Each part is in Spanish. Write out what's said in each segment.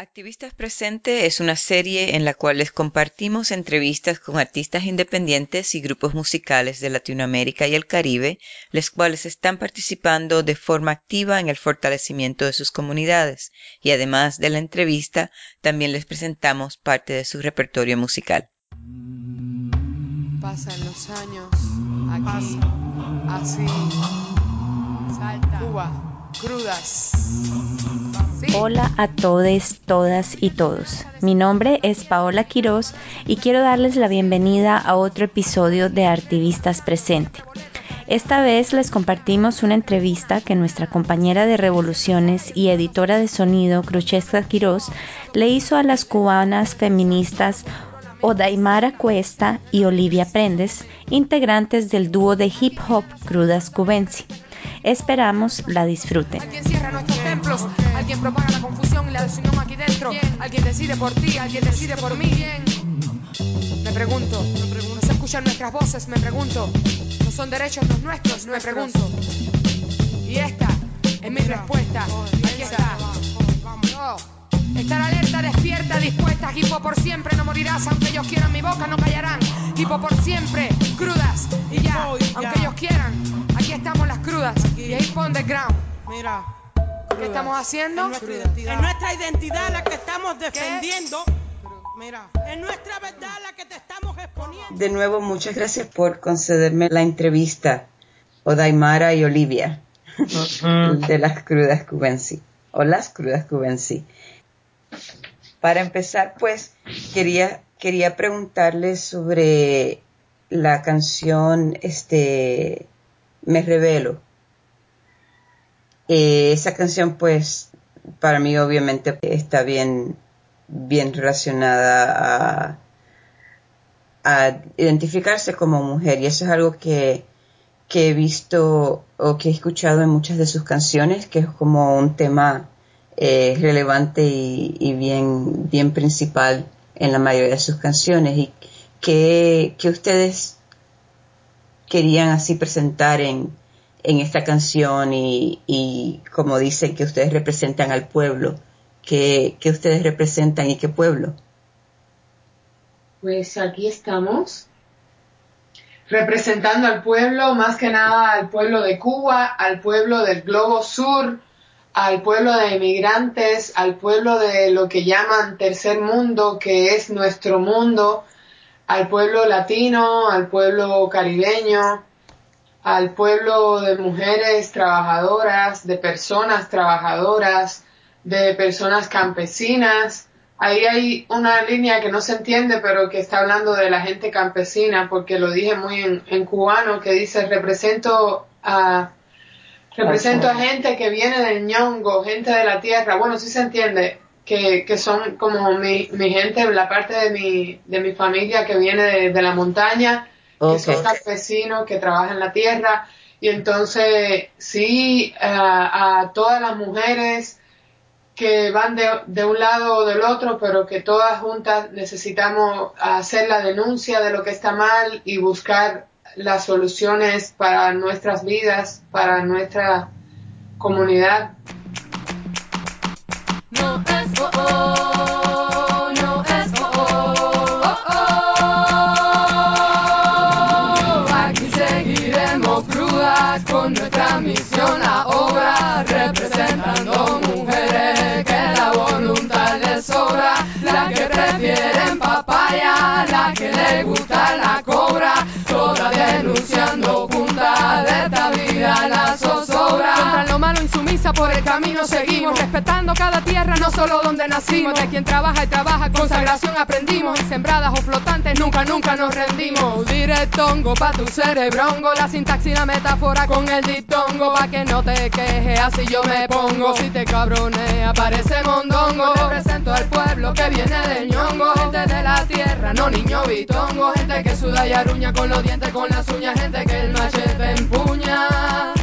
Activistas Presente es una serie en la cual les compartimos entrevistas con artistas independientes y grupos musicales de Latinoamérica y el Caribe, los cuales están participando de forma activa en el fortalecimiento de sus comunidades, y además de la entrevista, también les presentamos parte de su repertorio musical. Pasan los años, aquí, así, salta, Cuba, crudas. Hola a todos, todas y todos. Mi nombre es Paola Quiroz y quiero darles la bienvenida a otro episodio de Artivistas Presente. Esta vez les compartimos una entrevista que nuestra compañera de Revoluciones y editora de sonido, Cruchesca Quiroz, le hizo a las cubanas feministas Odaimara Cuesta y Olivia Prendes, integrantes del dúo de hip hop Crudas Cubensi. Esperamos la disfruten. Alguien cierra nuestros templos, alguien propaga la confusión y la desunión aquí dentro. Alguien decide por ti, alguien decide por mí. Me pregunto, no se escuchan nuestras voces, me pregunto. No son derechos los nuestros, me pregunto. Y esta es mi respuesta. Aquí está. Oh. Estar alerta, despierta, dispuesta. Hipo por siempre, no morirás. Aunque ellos quieran mi boca, no callarán. Hipo por siempre, crudas. Y ya, aunque ellos quieran. Aquí estamos las crudas. Y ahí on the ground. Mira. ¿Qué estamos haciendo? Es nuestra identidad. Es nuestra identidad la que estamos defendiendo. Mira, es nuestra verdad la que te estamos exponiendo. De nuevo, muchas gracias por concederme la entrevista, Odaimara y Olivia, de las crudas cubensi, o las crudas cubensi. Para empezar, pues, quería, quería preguntarles sobre la canción, este, Me Revelo. Eh, esa canción, pues, para mí obviamente está bien, bien relacionada a, a identificarse como mujer y eso es algo que, que he visto o que he escuchado en muchas de sus canciones, que es como un tema eh, relevante y, bien principal en la mayoría de sus canciones y que, que ustedes querían así presentar en, en esta canción y, y, como dicen que ustedes representan al pueblo, que, que ustedes representan y qué pueblo. Pues aquí estamos representando al pueblo, más que nada al pueblo de Cuba, al pueblo del Globo Sur, al pueblo de inmigrantes, al pueblo de lo que llaman tercer mundo, que es nuestro mundo, al pueblo latino, al pueblo caribeño, al pueblo de mujeres trabajadoras, de personas trabajadoras, de personas campesinas. Ahí hay una línea que no se entiende, pero que está hablando de la gente campesina, porque lo dije muy en, en cubano, que dice represento a Represento a gente que viene del ñongo, gente de la tierra. Bueno, sí se entiende que, que son como mi, mi gente, la parte de mi, de mi familia que viene de, de la montaña, okay. que son campesinos, que trabajan la tierra. Y entonces, sí, a, a todas las mujeres que van de, de, un lado o del otro, pero que todas juntas necesitamos hacer la denuncia de lo que está mal y buscar las soluciones para nuestras vidas, para nuestra comunidad. Por el camino seguimos, respetando cada tierra, no solo donde nacimos. De quien trabaja y trabaja, consagración aprendimos. Sembradas o flotantes, nunca, nunca nos rendimos. Directongo pa' tu cerebrongo, la sintaxis la metáfora con el diptongo. Pa' que no te quejes, así yo me pongo. Si te cabronea, parece mondongo. Represento al pueblo que viene del ñongo, gente de la tierra, no niño bitongo. Gente que suda y aruña con los dientes, con las uñas, gente que el machete empuña.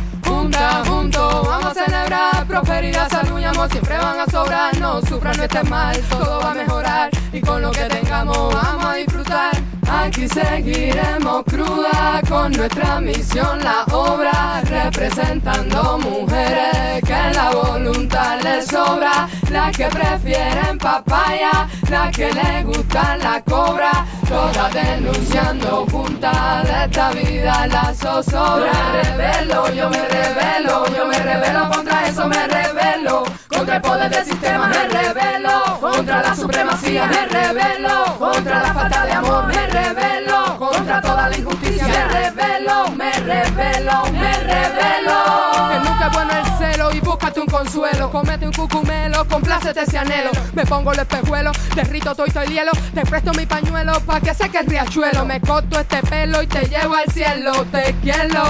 Junta, junto, vamos a celebrar, proferir las aluñamos, siempre van a sobrar, no sufran, no estén mal, todo va a mejorar. Y con lo que tengamos vamos a disfrutar. Aquí seguiremos cruda con nuestra misión, la obra, representando mujeres que la voluntad les sobra. zozobra, la que prefieren papaya, la que le gusta la cobra, todas denunciando juntas de esta vida la zozobra. Yo me revelo, yo me revelo, yo me revelo contra eso me revelo, contra el poder del sistema me revelo, contra la supremacía me revelo, contra la falta de amor me revelo, contra toda la injusticia me revelo, me revelo, me revelo. Que nunca es bueno el celo y búscate un consuelo, comete un cucumelo, complácete ese anhelo, me pongo el espejuelo, derrito todo el hielo, te presto mi pañuelo pa' que seque el riachuelo, me corto este pelo y te llevo al cielo, te quiero.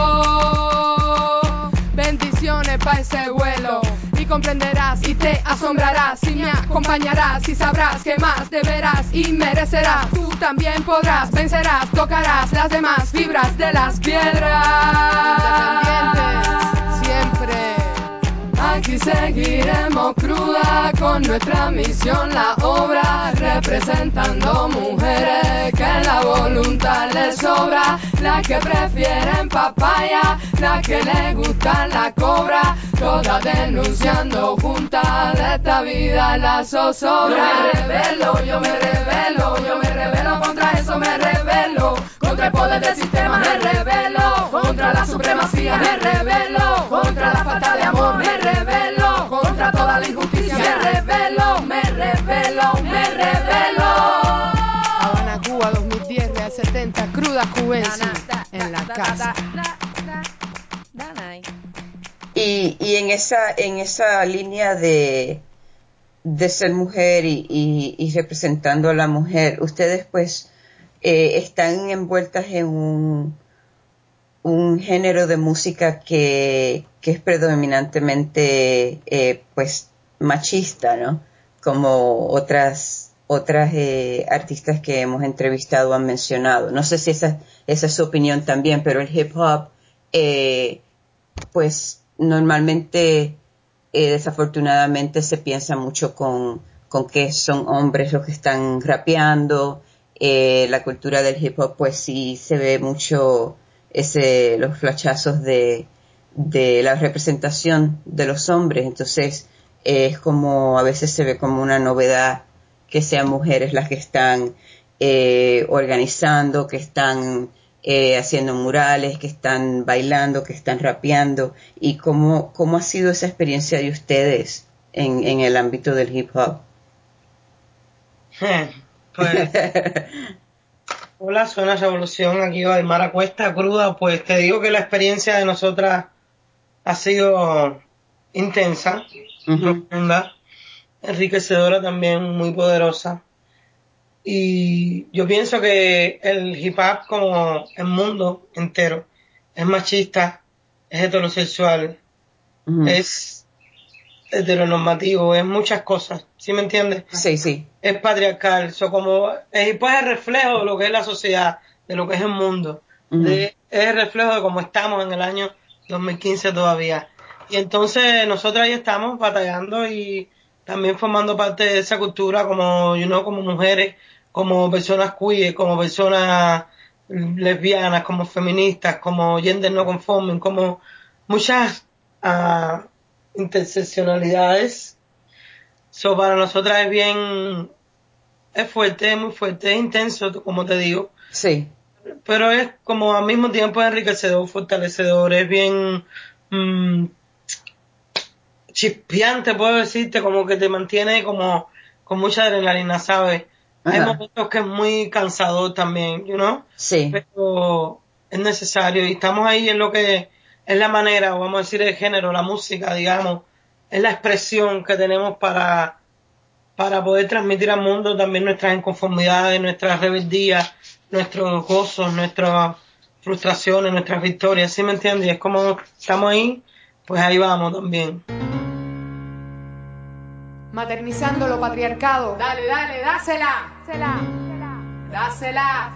Bendiciones pa' ese vuelo comprenderás y te asombrarás y me acompañarás y sabrás que más deberás y merecerás. Tú también podrás, vencerás, tocarás las demás fibras de las piedras. Siempre. Aquí seguiremos cruda con nuestra misión, la obra, representando mujeres que la voluntad les sobra, la que prefieren papaya, la que le gusta la cobra, todas denunciando juntas de esta vida la zozobra. Yo me revelo, yo me revelo, yo me revelo. Contra eso me revelo, contra el poder del sistema me revelo, contra la supremacía me revelo, contra la falta de amor me revelo, contra toda la injusticia me revelo, me revelo, me revelo. Habana, Cuba, 2010, Real 70, cruda cubense en la casa. Y, y en esa en esa línea de, de ser mujer y, y, y representando a la mujer, ustedes pues eh, están envueltas en un, un género de música que, que es predominantemente eh, pues machista, ¿no? Como otras otras eh, artistas que hemos entrevistado han mencionado. No sé si esa, esa es su opinión también, pero el hip hop eh, pues normalmente desafortunadamente se piensa mucho con, con que son hombres los que están rapeando. Eh, la cultura del hip hop pues sí se ve mucho ese los flachazos de, de la representación de los hombres. Entonces es como a veces se ve como una novedad que sean mujeres las que están eh, organizando que están eh, haciendo murales, que están bailando, que están rapeando. Y cómo, cómo ha sido esa experiencia de ustedes en, en el ámbito del hip hop. Pues, hola, suena revolución aquí de Mara Cuesta Cruda, pues te digo que la experiencia de nosotras ha sido intensa, profunda, enriquecedora también, muy poderosa. Y yo pienso que el hip hop como el mundo entero es machista, es heterosexual, es heteronormativo, es muchas cosas, ¿sí me entiendes? Sí, sí. Es patriarcal, so como es el reflejo de lo que es la sociedad, de lo que es el mundo, de- es el reflejo de cómo estamos en el año 2015 todavía. Y entonces nosotros ahí estamos batallando y también formando parte de esa cultura como, you know, como mujeres, como personas queer, como personas lesbianas, como feministas, como gender no conforming, como muchas ah, interseccionalidades. So, para nosotras es bien, es fuerte, es muy fuerte, es intenso, como te digo Sí. pero es como al mismo tiempo enriquecedor, fortalecedor, es bien mm, chispeante, puedo decirte, como que te mantiene como con mucha adrenalina, ¿sabes? Hay momentos que es muy cansador también, you know? Sí. pero es necesario y estamos ahí en lo que es la manera, o vamos a decir el género, la música, digamos, es la expresión que tenemos para, para poder transmitir al mundo también nuestras inconformidades, nuestras rebeldías, nuestros gozos, nuestras frustraciones, nuestras victorias, ¿sí me entiendes? Y es como estamos ahí, pues ahí vamos también. Maternizando lo patriarcado. Dale, dale, dásela. Dásela.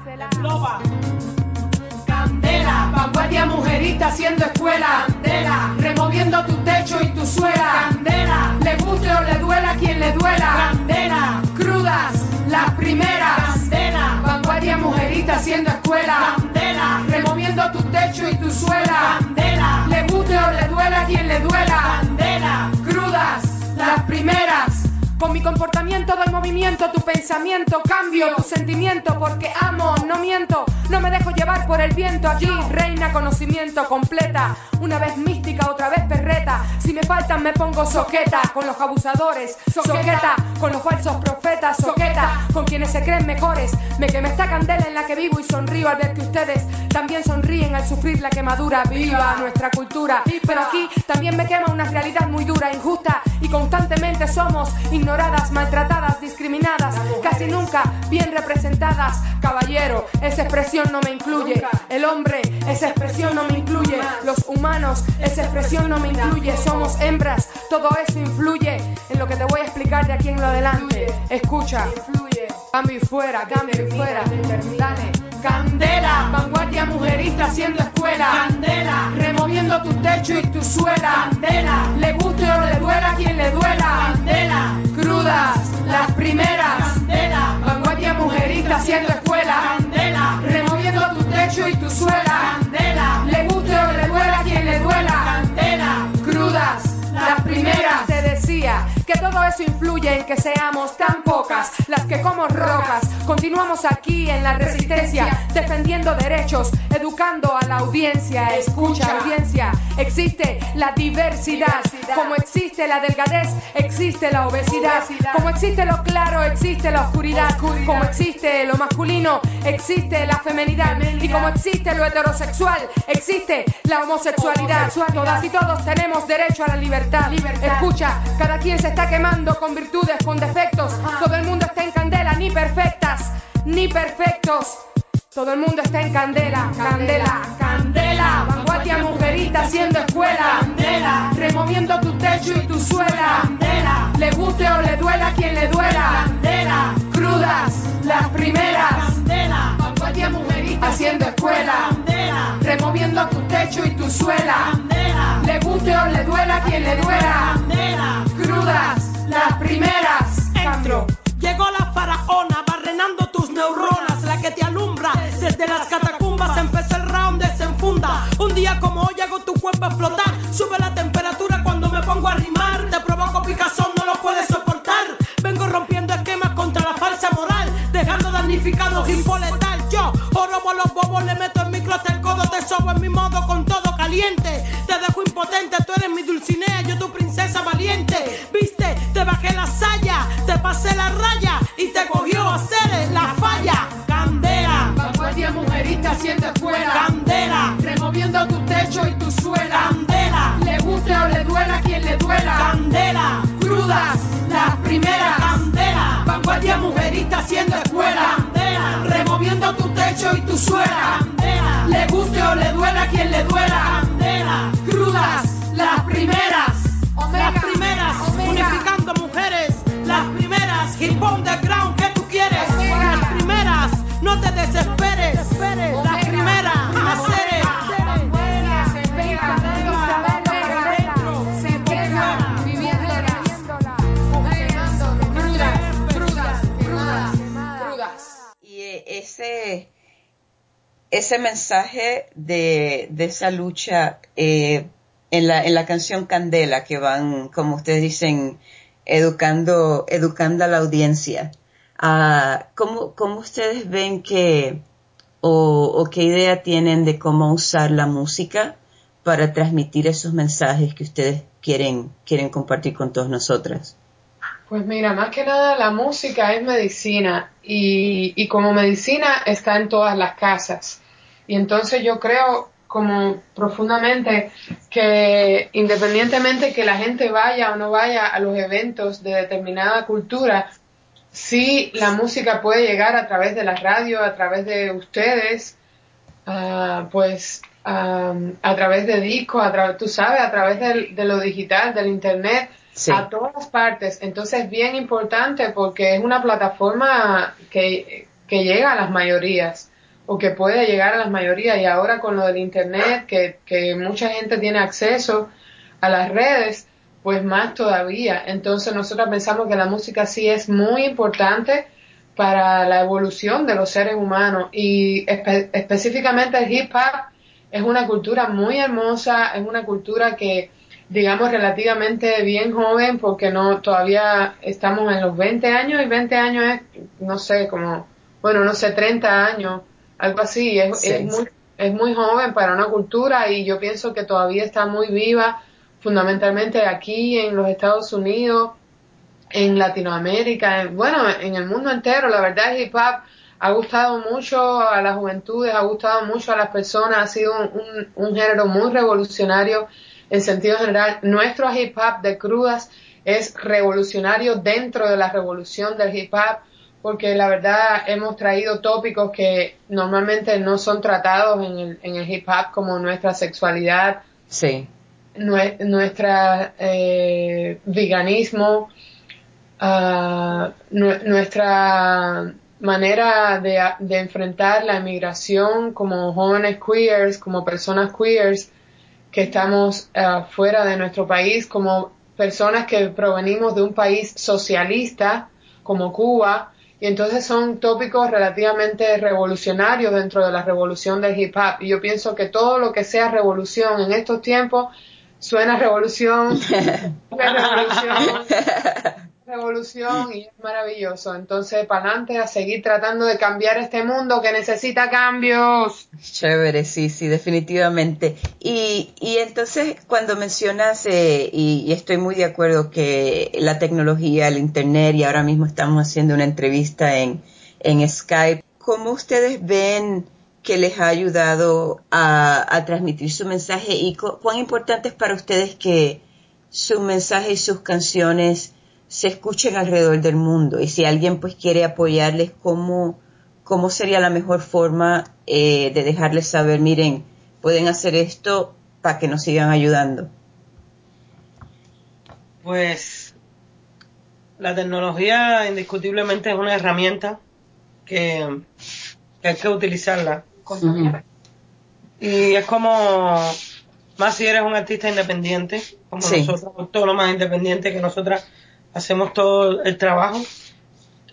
Vanguardia mujerita haciendo escuela. Candela, removiendo tu techo y tu suela. Candela, le guste o le duela quien le duela. Candela, crudas, las primeras. Candela, vanguardia mujerita haciendo escuela. Candela, removiendo tu techo y tu suela. Candela, le guste o le duela quien le duela. Candela, crudas, las primeras. Mi comportamiento doy movimiento, tu pensamiento cambio, tu sentimiento porque amo, no miento, no me dejo llevar por el viento. Aquí reina conocimiento completa, una vez mística, otra vez perreta. Si me faltan me pongo soqueta con los abusadores, soqueta con los falsos profetas, soqueta con quienes se creen mejores. Me queme esta candela en la que vivo y sonrío al ver que ustedes también sonríen al sufrir la quemadura. Viva nuestra cultura, pero aquí también me quema una realidad muy dura, injusta y constantemente somos ignoradas, maltratadas, discriminadas, casi nunca bien representadas. Caballero, esa expresión no me incluye. El hombre, esa expresión no me incluye. Los humanos, esa expresión no me incluye. Somos hembras, todo eso influye en lo que te voy a explicar de aquí en lo adelante. Escucha, cambio y fuera, cambio y fuera. Dale. Candela, vanguardia mujerista haciendo escuela. Candela, removiendo tu techo y tu suela. Candela, le guste o le duela quien le duela. Candela, crudas, las primeras. Candela, vanguardia mujerista haciendo escuela. Candela, removiendo tu techo y tu suela. Que todo eso influye en que seamos tan pocas las que como rocas. Continuamos aquí en la resistencia, defendiendo derechos, educando a la audiencia. Escucha, audiencia, existe la diversidad. Como existe la delgadez, existe la obesidad. Como existe lo claro, existe la oscuridad. Como existe lo masculino, existe la femenidad. Y como existe lo heterosexual, existe la homosexualidad. Todas y todos tenemos derecho a la libertad. Escucha, cada quien se está quemando con virtudes, con defectos. Todo el mundo está en candela, ni perfectas, ni perfectos. Todo el mundo está en candela, candela, candela. Vanguardia mujerita haciendo escuela, candela. Removiendo tu techo y tu suela, candela. Le guste o le duela a quien le duela, candela. Crudas, las primeras, candela. Vanguardia mujerita haciendo escuela, candela. Removiendo tu techo y tu suela, candela. Le guste o le duela a quien le duela, candela. Las primeras. Entro. Llegó la faraona barrenando tus neuronas, la que te alumbra desde las catacumbas. Empezó el round, desenfunda. Un día como hoy hago tu cuerpo explotar. Sube la temperatura cuando me pongo a rimar. Te provoco picazón, no lo puedes soportar. Vengo rompiendo esquemas contra la falsa moral, dejando damnificados. Yo orobo los bobos, le meto el micro hasta el codo, te sobo en mi modo con todo caliente. Te pasé la raya y te cogió a hacer la falla. Candela, Vanguardia mujerista haciendo escuela, candela, removiendo tu techo y tu suela. candela, Le guste o le duela a quien le duela. candela, Crudas, las primeras. candela, Vanguardia mujerista haciendo escuela. candela, Removiendo tu techo y tu suela. candela, Le guste o le duela a quien le duela. candela. Crudas, ese mensaje de, de esa lucha eh, en, la, en la canción Candela, que van, como ustedes dicen, educando, educando a la audiencia. Ah, ¿cómo, ¿Cómo ustedes ven que, o, qué idea tienen de cómo usar la música para transmitir esos mensajes que ustedes quieren, quieren compartir con todas nosotras? Pues mira, más que nada la música es medicina y, y como medicina está en todas las casas. Y entonces yo creo como profundamente que independientemente que la gente vaya o no vaya a los eventos de determinada cultura, sí la música puede llegar a través de la radio, a través de ustedes, ah, pues am, a través de discos, a través, tú sabes, a través de lo digital, del internet, A todas partes. Entonces es bien importante porque es una plataforma que, que llega a las mayorías o que puede llegar a las mayorías. Y ahora con lo del internet que, que mucha gente tiene acceso a las redes pues más todavía. Entonces nosotros pensamos que la música sí es muy importante para la evolución de los seres humanos. Y espe- específicamente el hip hop es una cultura muy hermosa es una cultura que digamos, relativamente bien joven porque no, todavía estamos en los 20 años y 20 años es, no sé, como, bueno, no sé, 30 años, algo así, es, es, muy, es muy joven para una cultura y yo pienso que todavía está muy viva fundamentalmente aquí en los Estados Unidos, en Latinoamérica, bueno, en el mundo entero. La verdad, el hip hop ha gustado mucho a las juventudes, ha gustado mucho a las personas, ha sido un, un, género muy revolucionario en sentido general. Nuestro hip hop de crudas es revolucionario dentro de la revolución del hip hop porque la verdad hemos traído tópicos que normalmente no son tratados en el, en el hip hop como nuestra sexualidad, sí nuestra eh, veganismo, uh, nuestra manera de, de, enfrentar la inmigración como jóvenes queers, como personas queers que estamos uh, fuera de nuestro país, como personas que provenimos de un país socialista como Cuba, y entonces son tópicos relativamente revolucionarios dentro de la revolución del hip hop. Y yo pienso que todo lo que sea revolución en estos tiempos suena revolución, revolución, revolución y es maravilloso. Entonces, para adelante a seguir tratando de cambiar este mundo que necesita cambios. Chévere, sí, sí, definitivamente. Y, y entonces, cuando mencionas, eh, y, y, estoy muy de acuerdo que la tecnología, el Internet, y ahora mismo estamos haciendo una entrevista en, en Skype, ¿cómo ustedes ven que les ha ayudado a, transmitir su mensaje y cuán importante es para ustedes que su mensaje y sus canciones se escuchen alrededor del mundo. Y si alguien pues quiere apoyarles cómo cómo sería la mejor forma eh, de dejarles saber miren pueden hacer esto para que nos sigan ayudando pues la tecnología indiscutiblemente es una herramienta que hay que utilizarla y es como, más si eres un artista independiente, como nosotros, todos los más independientes que nosotras hacemos todo el trabajo,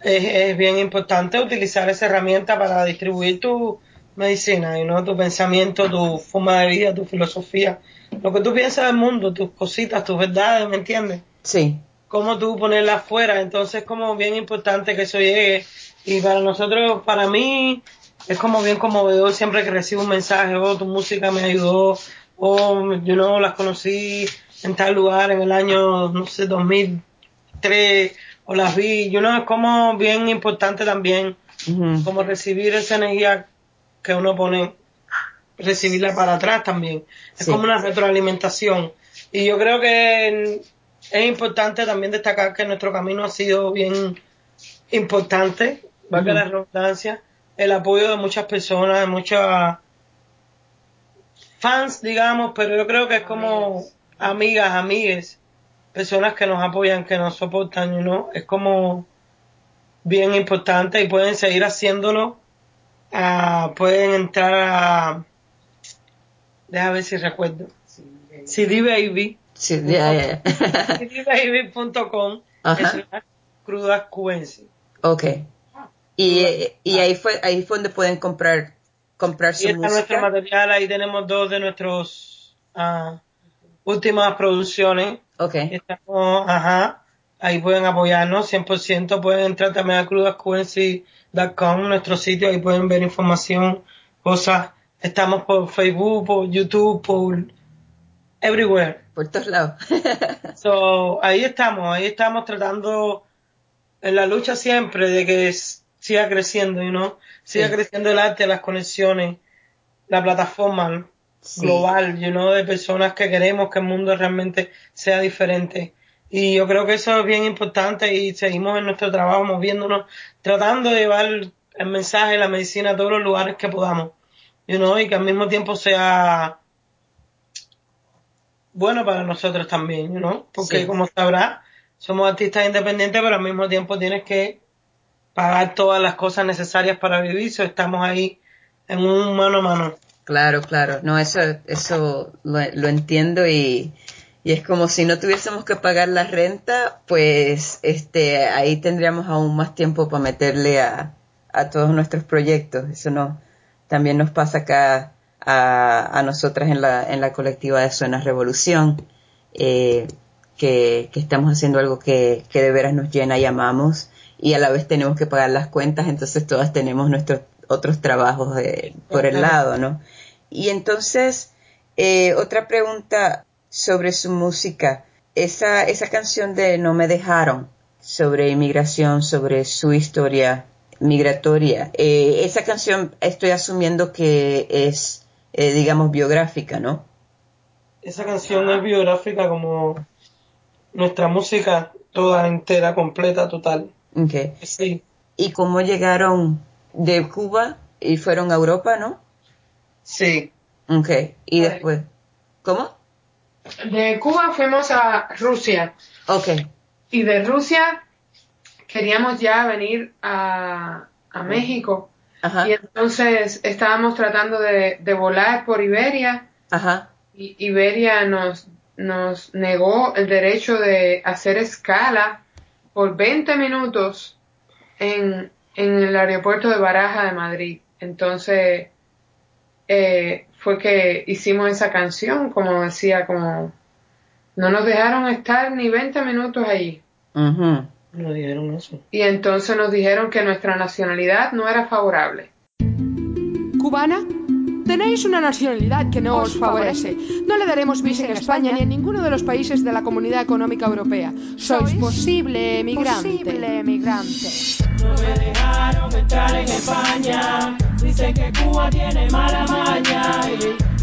es, bien importante utilizar esa herramienta para distribuir tu medicina y no tu pensamiento, tu forma de vida, tu filosofía, lo que tú piensas del mundo, tus cositas, tus verdades, ¿me entiendes? Sí. Cómo tú ponerla afuera, entonces es como bien importante que eso llegue. Y para nosotros, para mí, es como bien conmovedor siempre que recibo un mensaje, oh, tu música me ayudó, o yo no las conocí en tal lugar en el año, no sé, 2003, o las vi, yo no, es como bien importante también, como recibir esa energía que uno pone, recibirla para atrás también. Es como una retroalimentación. Y yo creo que es importante también destacar que nuestro camino ha sido bien importante, valga la redundancia, el apoyo de muchas personas, de muchas fans, digamos, pero yo creo que es como amigas, amigues, personas que nos apoyan, que nos soportan, ¿no? Es como bien importante y pueden seguir haciéndolo. Uh, pueden entrar a déjame ver si recuerdo. CD Baby. Yeah, cdbaby.com crudas ok. Y, y ahí fue ahí fue donde pueden comprar comprar su y está nuestro material ahí tenemos dos de nuestros uh, últimas producciones. Okay estamos ajá ahí pueden apoyarnos 100% pueden entrar también a crudascuency.com nuestro sitio ahí pueden ver información cosas. Estamos por Facebook por YouTube por everywhere. Por todos lados. So ahí estamos ahí estamos tratando en la lucha siempre de que es, siga creciendo, no siga creciendo el arte, las conexiones, la plataforma global, you know, de personas que queremos que el mundo realmente sea diferente. Y yo creo que eso es bien importante y seguimos en nuestro trabajo moviéndonos, tratando de llevar el mensaje, la medicina a todos los lugares que podamos, you know, y que al mismo tiempo sea bueno para nosotros también, you know, porque como sabrá, somos artistas independientes, pero al mismo tiempo tienes que pagar todas las cosas necesarias para vivir, so estamos ahí en un mano a mano. Claro, claro, no, eso, eso lo, entiendo y, y es como si no tuviésemos que pagar la renta, pues este, ahí tendríamos aún más tiempo para meterle a, a todos nuestros proyectos. Eso no, también nos pasa acá a, a nosotras en la, en la colectiva de Suena Revolución. eh, que, estamos haciendo algo que, que de veras nos llena y amamos y a la vez tenemos que pagar las cuentas, entonces todas tenemos nuestros otros trabajos por el lado, ¿no? Y entonces, eh, otra pregunta sobre su música. Esa, esa canción de No me dejaron, sobre inmigración, sobre su historia migratoria, eh, esa canción estoy asumiendo que es, eh, digamos, biográfica, ¿no? Esa canción es biográfica como nuestra música toda entera, completa, total. Okay. ¿Y cómo llegaron de Cuba y fueron a Europa, no? Sí. Ok. ¿Y después? ¿Cómo? De Cuba fuimos a Rusia. Ok. Y de Rusia queríamos ya venir a, a México. Ajá. Y entonces estábamos tratando de, de volar por Iberia. Ajá. Y Iberia nos, nos negó el derecho de hacer escala por 20 minutos en, en el aeropuerto de Baraja de Madrid. Entonces eh, fue que hicimos esa canción, como decía, como no nos dejaron estar ni 20 minutos allí. No dijeron eso. Y entonces nos dijeron que nuestra nacionalidad no era favorable. ¿Cubana? Tenéis una nacionalidad que no os favorece. No le daremos visa en España ni en ninguno de los países de la Comunidad Económica Europea. Sois posible emigrante. Posible emigrante. No me dejaron entrar en España. Dicen que Cuba tiene mala maña.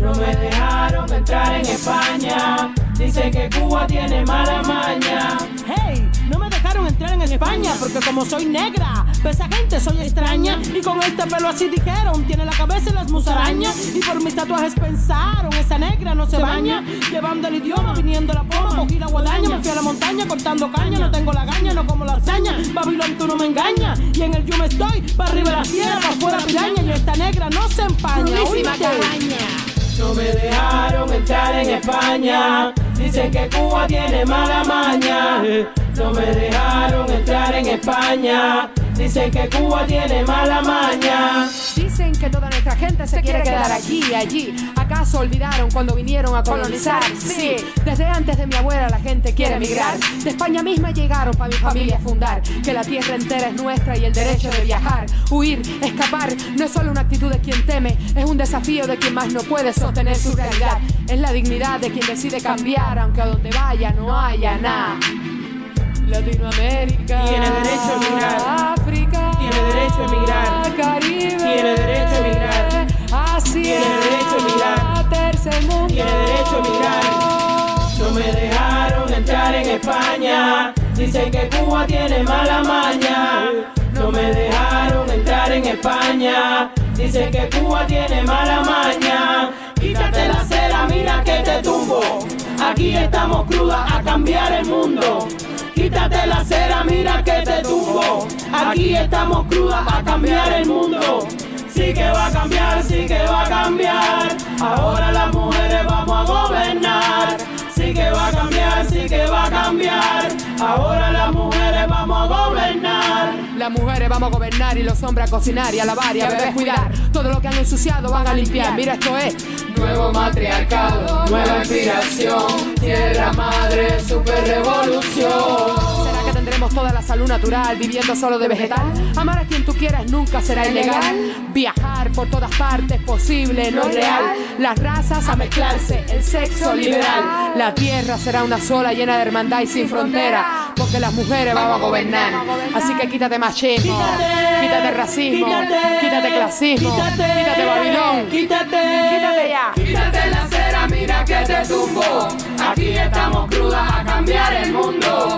no me dejaron entrar en España. Dicen que Cuba tiene mala maña. Hey, no me dejaron entrar en España porque como soy negra, pues esa gente soy extraña. Y con este pelo así dijeron, tiene la cabeza y las musarañas. Y por mis tatuajes pensaron, esa negra no se baña, llevando el idioma, viniendo la poma, cogí la guadaña, me fui a la montaña cortando caña, no tengo la gaña, no como la arzaña, Babilón tú no me engañas. Y en el yo me estoy, para arriba la tierra, para afuera piraña. Y esta negra no se empaña, no me dejaron entrar en España. Dicen que Cuba tiene mala maña. No me dejaron entrar en España. Dicen que Cuba tiene mala maña. Dicen que toda nuestra gente se quiere quedar allí, allí. ¿Acaso olvidaron cuando vinieron a colonizar? Sí, desde antes de mi abuela la gente quiere emigrar. De España misma llegaron para mi familia fundar. Que la tierra entera es nuestra y el derecho de viajar, huir, escapar. No es solo una actitud de quien teme, es un desafío de quien más no puede sostener su realidad. Es la dignidad de quien decide cambiar, aunque a donde vaya no haya nada. Latinoamérica tiene derecho a emigrar. África tiene derecho a emigrar. Caribe tiene derecho a emigrar. Asia tiene derecho a emigrar. Tercer mundo tiene derecho a emigrar. No me dejaron entrar en España. Dicen que Cuba tiene mala maña. No me dejaron entrar en España. Dicen que Cuba tiene mala maña. Quítate la cera, mira que te tumbo. Aquí estamos crudas a cambiar el mundo. Quítate la cera, mira que te tumbo. Aquí estamos crudas a cambiar el mundo. Sí que va a cambiar, sí que va a cambiar. Ahora las mujeres vamos a gobernar. Sí que va a cambiar, sí que va a cambiar. Ahora las mujeres vamos a gobernar. Las mujeres vamos a gobernar y los hombres a cocinar y a lavar y a beber cuidar. Todo lo que han ensuciado van a limpiar. Mira, esto es nuevo matriarcado, nueva inspiración. Tierra madre, super revolución. ¿Será que tendremos toda la salud natural viviendo solo de vegetal? Amar a quien tú quieras nunca será ilegal. Viajar por todas partes posible, no es real. Las razas a mezclarse, el sexo liberal. La tierra será una sola llena de hermandad y sin frontera. Porque las mujeres vamos a gobernar. Así que quítate machismo, quítate racismo, quítate clasismo, quítate Babilón, quítate, quítate ya. Quítate la cera, mira que te tumbo. Aquí estamos crudas a cambiar el mundo.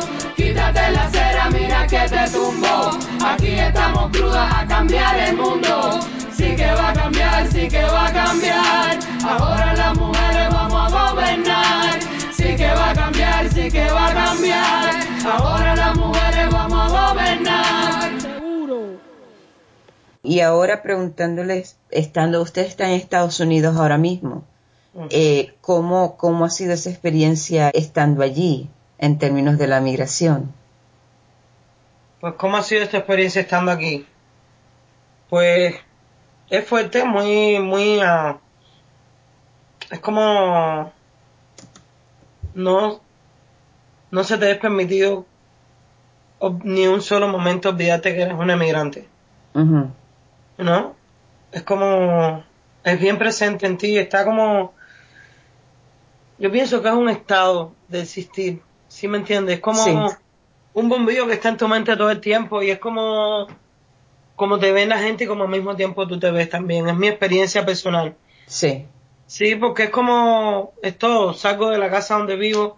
Quítate la cera, mira que te tumbo. Aquí estamos crudas a cambiar el mundo. Sí que va a cambiar, sí que va a cambiar. Ahora las mujeres vamos a gobernar. Sí que va a cambiar, sí que va a cambiar. Ahora las mujeres vamos a gobernar. Seguro. Y ahora preguntándoles, estando usted está en Estados Unidos ahora mismo, eh, ¿cómo, ¿cómo ha sido esa experiencia estando allí en términos de la migración? Pues ¿cómo ha sido esta experiencia estando aquí? Pues es fuerte, muy, muy... Uh, es como... No, no se te es permitido ni un solo momento olvidarte que eres un emigrante. ¿No? Es como, es bien presente en ti, está como, yo pienso que es un estado de existir, ¿sí me entiendes? Es como un bombillo que está en tu mente todo el tiempo y es como, como te ven la gente y como al mismo tiempo tú te ves también. Es mi experiencia personal. Sí. Sí, porque es como, es todo, salgo de la casa donde vivo,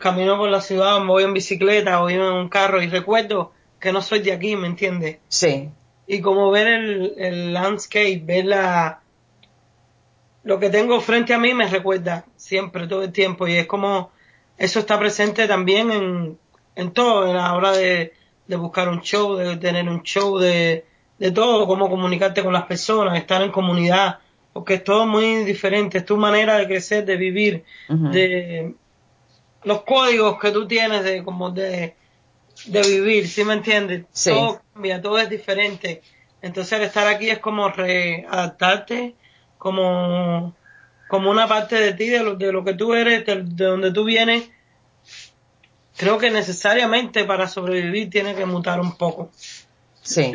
camino por la ciudad, voy en bicicleta, voy en un carro y recuerdo que no soy de aquí, ¿me entiendes? Sí. Y como ver el, el landscape, ver la, lo que tengo frente a mí me recuerda siempre, todo el tiempo, y es como, eso está presente también en, en todo, en la hora de, de buscar un show, de tener un show, de, de todo, cómo comunicarte con las personas, estar en comunidad, porque es todo muy diferente, es tu manera de crecer, de vivir, de los códigos que tú tienes de como de, de vivir, ¿sí me entiendes? Todo cambia, todo es diferente. Entonces el estar aquí es como readaptarte, como, como una parte de ti, de lo, de lo que tú eres, de, donde tú vienes. Creo que necesariamente para sobrevivir tiene que mutar un poco. Sí.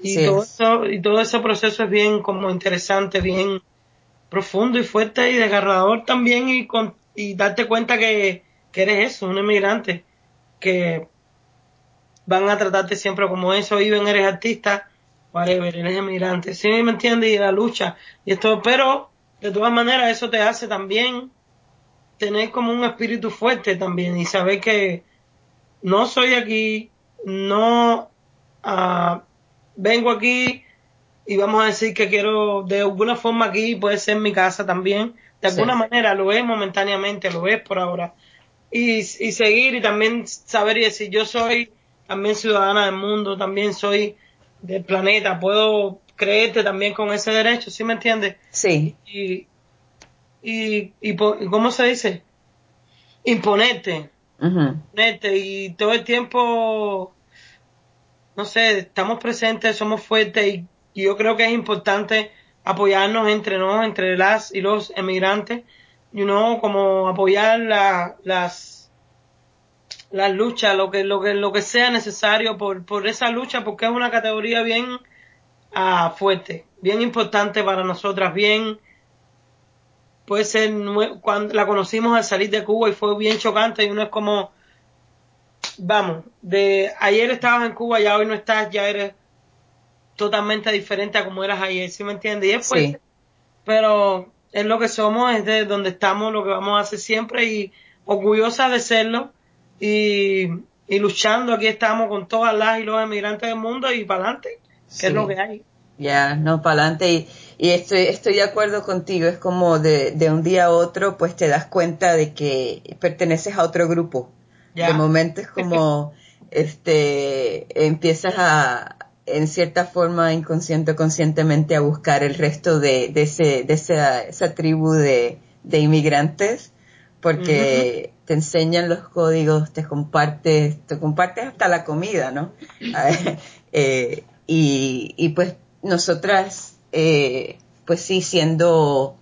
Y, todo eso, y todo ese proceso es bien como interesante, bien profundo y fuerte y desgarrador también y, con, y darte cuenta que, que eres eso, un emigrante, que van a tratarte siempre como eso, viven, eres artista, whatever, eres emigrante, ¿sí me entiendes? Y la lucha, y esto, pero de todas maneras eso te hace también tener como un espíritu fuerte también y saber que no soy aquí, no uh, vengo aquí y vamos a decir que quiero de alguna forma aquí puede ser mi casa también, de alguna manera lo es momentáneamente, lo es por ahora, y, y seguir y también saber y decir yo soy también ciudadana del mundo, también soy del planeta, puedo creerte también con ese derecho, ¿sí me entiendes? Sí. Y, y, y, ¿cómo se dice? Imponerte. Imponerte y todo el tiempo, no sé, estamos presentes, somos fuertes y, yo creo que es importante apoyarnos entre nosotros, entre las y los emigrantes, you know, como apoyar la, las las luchas, lo que, lo que, lo que sea necesario por, por esa lucha, porque es una categoría bien uh, fuerte, bien importante para nosotras, bien, puede ser, cuando la conocimos al salir de Cuba y fue bien chocante y uno es como, vamos, de ayer estabas en Cuba, ya hoy no estás, ya eres totalmente diferente a como eras ayer, ¿sí me entiendes? Y es fuerte, pero es lo que somos, es de donde estamos, lo que vamos a hacer siempre y orgullosa de serlo y, y luchando aquí estamos con todas las y los emigrantes del mundo y para adelante, que es lo que hay. Ya, no, para adelante y, y, estoy, estoy de acuerdo contigo, es como de, de un día a otro pues te das cuenta de que perteneces a otro grupo. De momento es como este empiezas a en cierta forma inconsciente o conscientemente a buscar el resto de, de, ese, de esa, esa tribu de, de inmigrantes porque te enseñan los códigos, te compartes, te compartes hasta la comida, ¿no? eh, y, y, pues nosotras, eh, pues sí, siendo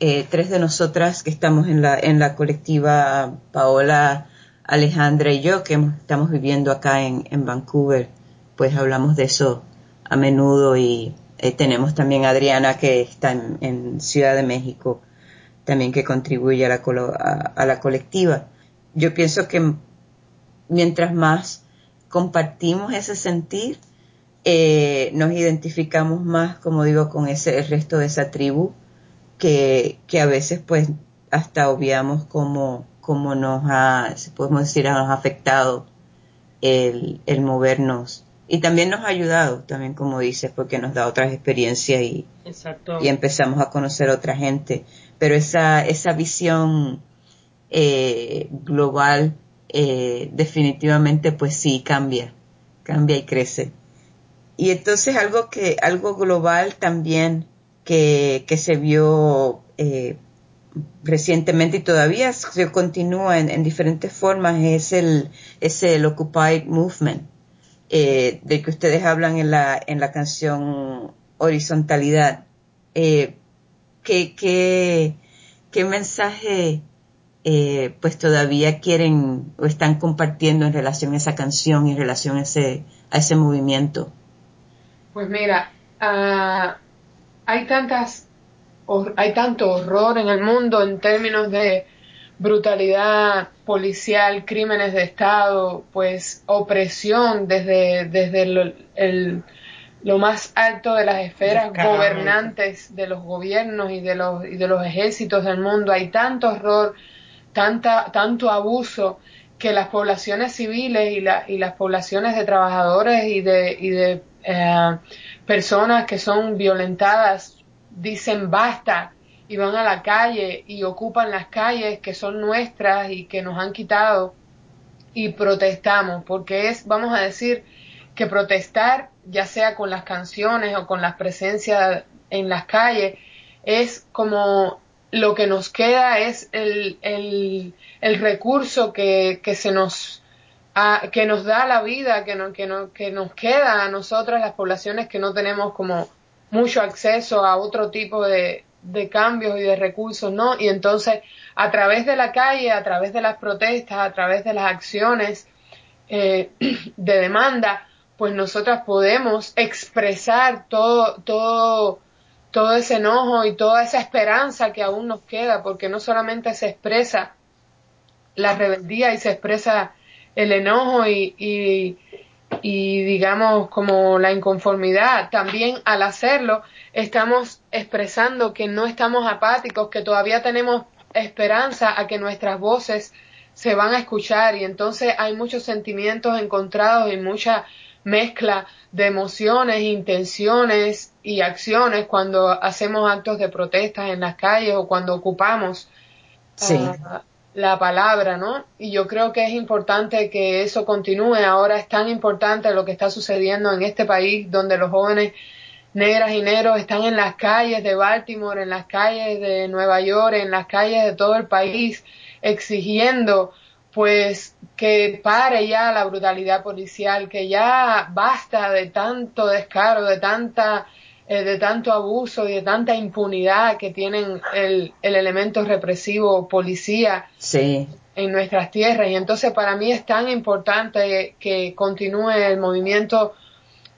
eh, tres de nosotras que estamos en la, en la colectiva Paola, Alejandra y yo, que estamos viviendo acá en, en Vancouver, pues hablamos de eso a menudo y eh, tenemos también a Adriana que está en, Ciudad de México también que contribuye a la, a, la colectiva. Yo pienso que mientras más compartimos ese sentir, eh, nos identificamos más, como digo, con ese el resto de esa tribu, que, que a veces pues hasta obviamos cómo, cómo nos ha, si podemos decir, nos ha afectado el, el movernos. Y también nos ha ayudado, también como dices, porque nos da otras experiencias y, y empezamos a conocer otra gente pero esa, esa visión eh, global eh, definitivamente pues sí cambia, cambia y crece. Y entonces algo que, algo global también que, que se vio eh, recientemente y todavía se continúa en, diferentes formas es el, es el Occupy Movement, eh, del que ustedes hablan en la, en la canción Horizontalidad. Eh, ¿qué, qué, qué mensaje eh, pues todavía quieren o están compartiendo en relación a esa canción en relación a ese, a ese movimiento? Pues mira, uh, hay tantas hay tanto horror en el mundo en términos de brutalidad policial, crímenes de Estado, pues opresión desde, desde el, lo más alto de las esferas gobernantes de los gobiernos y de los, y de los ejércitos del mundo. Hay tanto horror, tanta, tanto abuso que las poblaciones civiles y, la, y las poblaciones de trabajadores y de, y de eh, personas que son violentadas dicen basta y van a la calle y ocupan las calles que son nuestras y que nos han quitado y protestamos, porque es, vamos a decir, que protestar, ya sea con las canciones o con las presencias en las calles, es como lo que nos queda es el, el, el recurso que, que se nos que nos da la vida, que, no, que, no, que nos queda a nosotras las poblaciones que no tenemos como mucho acceso a otro tipo de, de cambios y de recursos, ¿no? Y entonces, a través de la calle, a través de las protestas, a través de las acciones eh, de demanda, pues nosotras podemos expresar todo, todo, todo ese enojo y toda esa esperanza que aún nos queda, porque no solamente se expresa la rebeldía y se expresa el enojo y, y, y digamos como la inconformidad, también al hacerlo estamos expresando que no estamos apáticos, que todavía tenemos esperanza a que nuestras voces se van a escuchar. Y entonces hay muchos sentimientos encontrados y mucha mezcla de emociones, intenciones y acciones cuando hacemos actos de protesta en las calles o cuando ocupamos sí. Ah, la palabra, ¿no? Y yo creo que es importante que eso continúe. Ahora es tan importante lo que está sucediendo en este país donde los jóvenes negras y negros están en las calles de Baltimore, en las calles de Nueva York, en las calles de todo el país exigiendo pues que pare ya la brutalidad policial, que ya basta de tanto descaro, de tanta eh, de tanto abuso y de tanta impunidad que tienen el, el elemento represivo policía en nuestras tierras. Y entonces para mí es tan importante que continúe el movimiento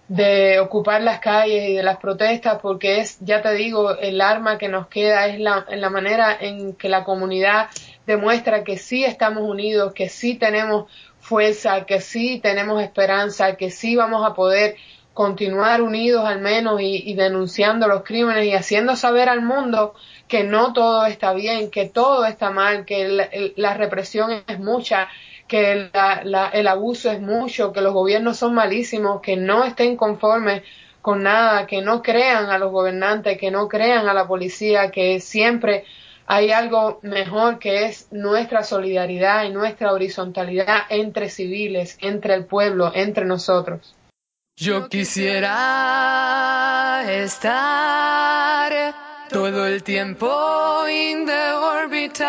de ocupar las calles y de las protestas porque es, ya te digo, el arma que nos queda es la, la manera en que la comunidad demuestra que sí estamos unidos, que sí tenemos fuerza, que sí tenemos esperanza, que sí vamos a poder continuar unidos al menos y, denunciando los crímenes y haciendo saber al mundo que no todo está bien, que todo está mal, que la represión es mucha, que el abuso es mucho, que los gobiernos son malísimos, que no estén conformes con nada, que no crean a los gobernantes, que no crean a la policía, que siempre hay algo mejor que es nuestra solidaridad y nuestra horizontalidad entre civiles, entre el pueblo, entre nosotros. Yo quisiera estar todo el tiempo in the órbita.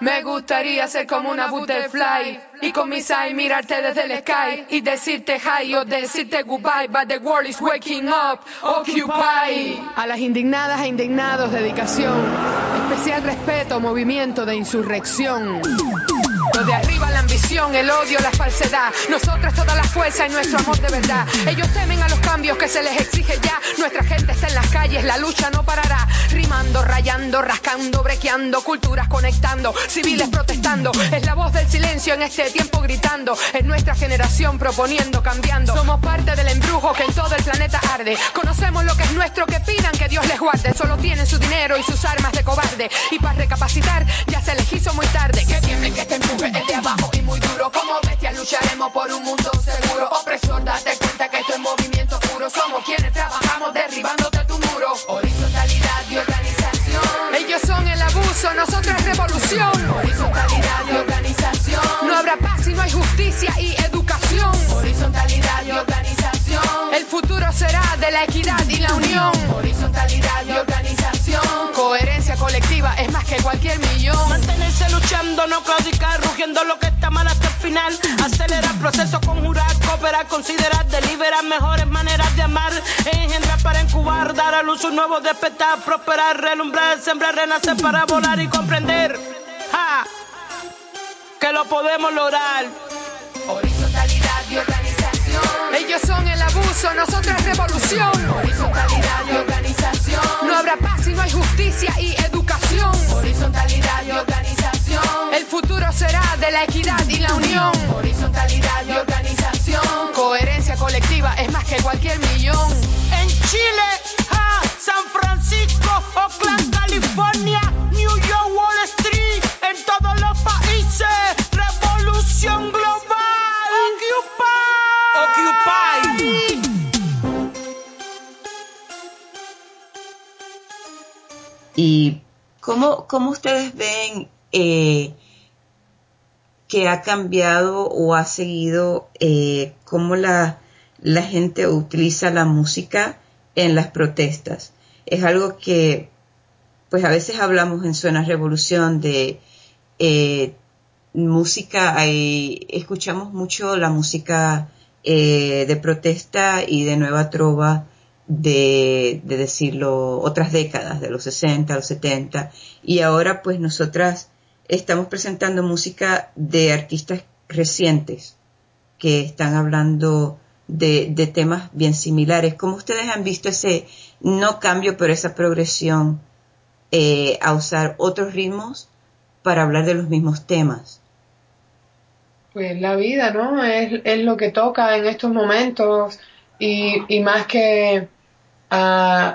Me gustaría ser como una butterfly y con mis eyes mirarte desde el sky y decirte hi o decirte goodbye, but the world is waking up, occupy. A las indignadas e indignados, dedicación, especial respeto, movimiento de insurrección. Lo de arriba la ambición, el odio, la falsedad. Nosotras toda la fuerza y nuestro amor de verdad. Ellos temen a los cambios que se les exige ya. Nuestra gente está en las calles, la lucha no parará. Rimando, rayando, rascando, brequeando, culturas conectando, civiles protestando. Es la voz del silencio en este tiempo gritando. Es nuestra generación proponiendo, cambiando. Somos parte del embrujo que en todo el planeta arde. Conocemos lo que es nuestro, que pidan que Dios les guarde. Solo tienen su dinero y sus armas de cobarde. Y para recapacitar ya se les hizo muy tarde. Que luz un nuevo despertar, prosperar, relumbrar, sembrar, renacer para volar y comprender. que lo podemos lograr. Horizontalidad y organización. Ellos son el abuso, nosotros revolución. Horizontalidad y organización. No habrá paz si no hay justicia y educación. Horizontalidad y organización. El futuro será de la equidad y la unión. Horizontalidad y organización. Coherencia colectiva es más que cualquier millón. En Chile, cómo, ustedes ven eh, que ha cambiado o ha seguido eh, cómo la, la gente utiliza la música en las protestas? Es algo que, pues a veces hablamos en Suena Revolución de eh, música, hay, escuchamos mucho la música eh, de protesta y de nueva trova de, de, decirlo, otras décadas, de los 60, los 70, y ahora pues nosotras estamos presentando música de artistas recientes que están hablando de, temas bien similares. ¿Cómo ustedes han visto ese, no cambio, pero esa progresión eh, a usar otros ritmos para hablar de los mismos temas? Pues la vida, ¿no? Es, es lo que toca en estos momentos y, y más que uh,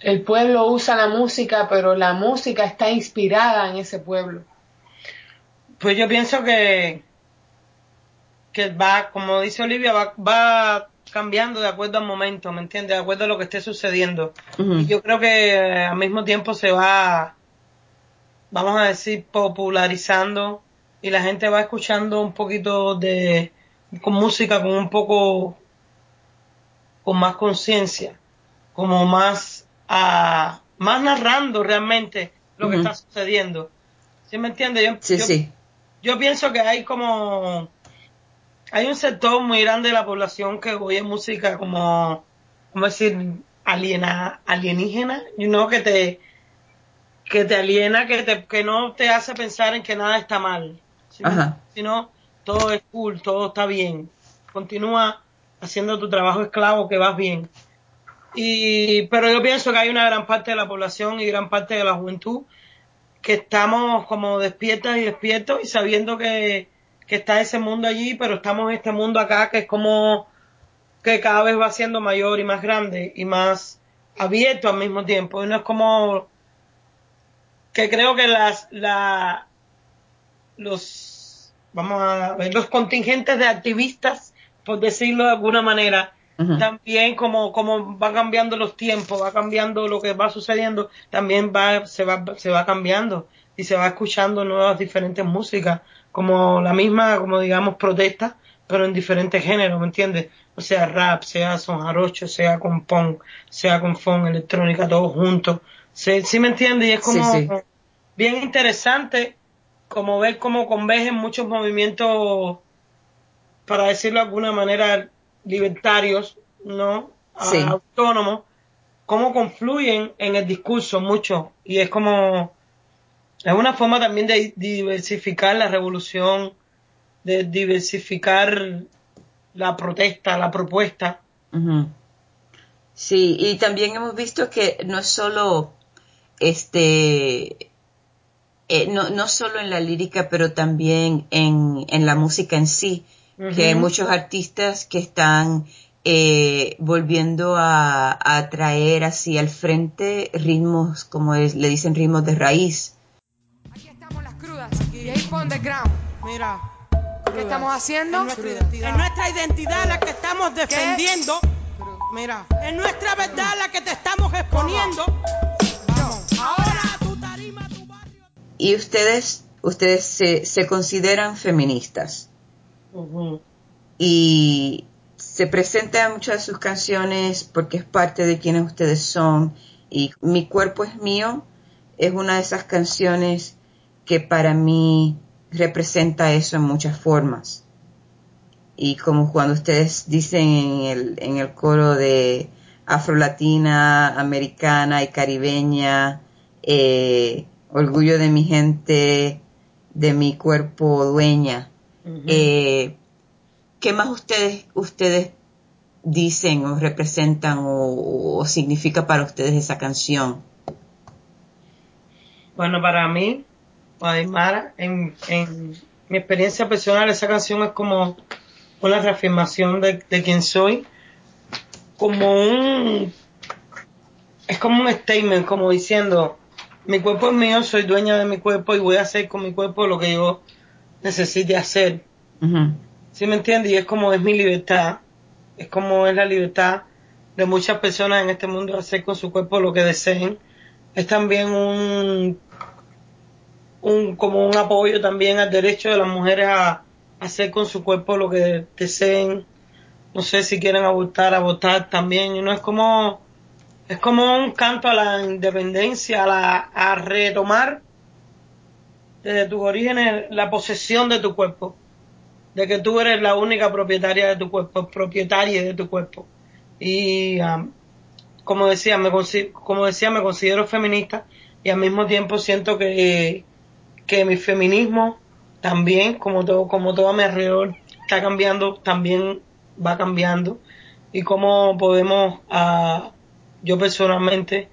el pueblo usa la música, pero la música está inspirada en ese pueblo. Pues yo pienso que, que va, como dice Olivia, va, va cambiando de acuerdo al momento, ¿me entiendes? De acuerdo a lo que esté sucediendo. Uh -huh. Y yo creo que al mismo tiempo se va, vamos a decir, popularizando y la gente va escuchando un poquito de, con música, con un poco, con más conciencia, como más, uh, más narrando realmente lo uh -huh. que está sucediendo. ¿Sí me entiendes? Yo, sí, yo, sí. yo pienso que hay como, hay un sector muy grande de la población que oye música como, como decir, aliena, alienígena, you know, que te, que te aliena, que te, que no te hace pensar en que nada está mal. Sino, todo es cool, todo está bien. Continúa haciendo tu trabajo esclavo que vas bien. Y, pero yo pienso que hay una gran parte de la población y gran parte de la juventud que estamos como despiertas y despiertos y sabiendo que, que está ese mundo allí, pero estamos en este mundo acá que es como que cada vez va siendo mayor y más grande y más abierto al mismo tiempo. Y no es como que creo que las, la, los, vamos a ver, los contingentes de activistas, por decirlo de alguna manera, uh -huh. también como, como va cambiando los tiempos, va cambiando lo que va sucediendo, también va, se va, se va cambiando y se va escuchando nuevas diferentes músicas, como la misma, como digamos, protesta, pero en diferentes géneros, ¿me entiendes? O sea, rap, sea son jarocho, sea con punk, sea con funk, electrónica, todos juntos. ¿Sí, ¿sí me entiendes? Y es como sí, sí. bien interesante como ver cómo convergen muchos movimientos, para decirlo de alguna manera, libertarios, ¿no? Sí. Autónomos, cómo confluyen en el discurso mucho. Y es como, es una forma también de diversificar la revolución, de diversificar la protesta, la propuesta. Uh -huh. Sí, y también hemos visto que no es solo este eh, no, no solo en la lírica, pero también en, en la música en sí, uh -huh. que hay muchos artistas que están eh, volviendo a, a, traer así al frente ritmos, como es, le dicen ritmos de raíz. Aquí estamos las crudas, y ahí underground. Mira. ¿Qué estamos haciendo? Es nuestra identidad, es nuestra identidad la que estamos defendiendo. ¿Qué? Mira, es nuestra verdad la que te estamos exponiendo. Vamos, ahora tu tarima, tu barrio. Y ustedes, ustedes se, se consideran feministas. Y se presentan muchas de sus canciones porque es parte de quienes ustedes son. Y Mi cuerpo es mío es una de esas canciones que para mí representa eso en muchas formas. Y como cuando ustedes dicen en el, en el coro de afrolatina, americana y caribeña, eh, orgullo de mi gente, de mi cuerpo dueña. Eh, ¿Qué más ustedes, ustedes dicen o representan o, significa para ustedes esa canción? Bueno, para mí, Aymara, en, en mi experiencia personal, esa canción es como una reafirmación de, de quién soy, como un, es como un statement, como diciendo, mi cuerpo es mío, soy dueña de mi cuerpo y voy a hacer con mi cuerpo lo que yo necesite hacer. ¿Sí me entiendes? Y es como es mi libertad, es como es la libertad de muchas personas en este mundo hacer con su cuerpo lo que deseen. Es también un, un como un apoyo también al derecho de las mujeres a, hacer con su cuerpo lo que deseen. No sé si quieren abortar, abortar también. Y no es como es como un canto a la independencia, a, la, a retomar desde tus orígenes la posesión de tu cuerpo, de que tú eres la única propietaria de tu cuerpo, propietaria de tu cuerpo. Y um, como decía, me como decía, me considero feminista y al mismo tiempo siento que, que mi feminismo también, como todo, como todo a mi alrededor está cambiando, también va cambiando y cómo podemos uh, yo personalmente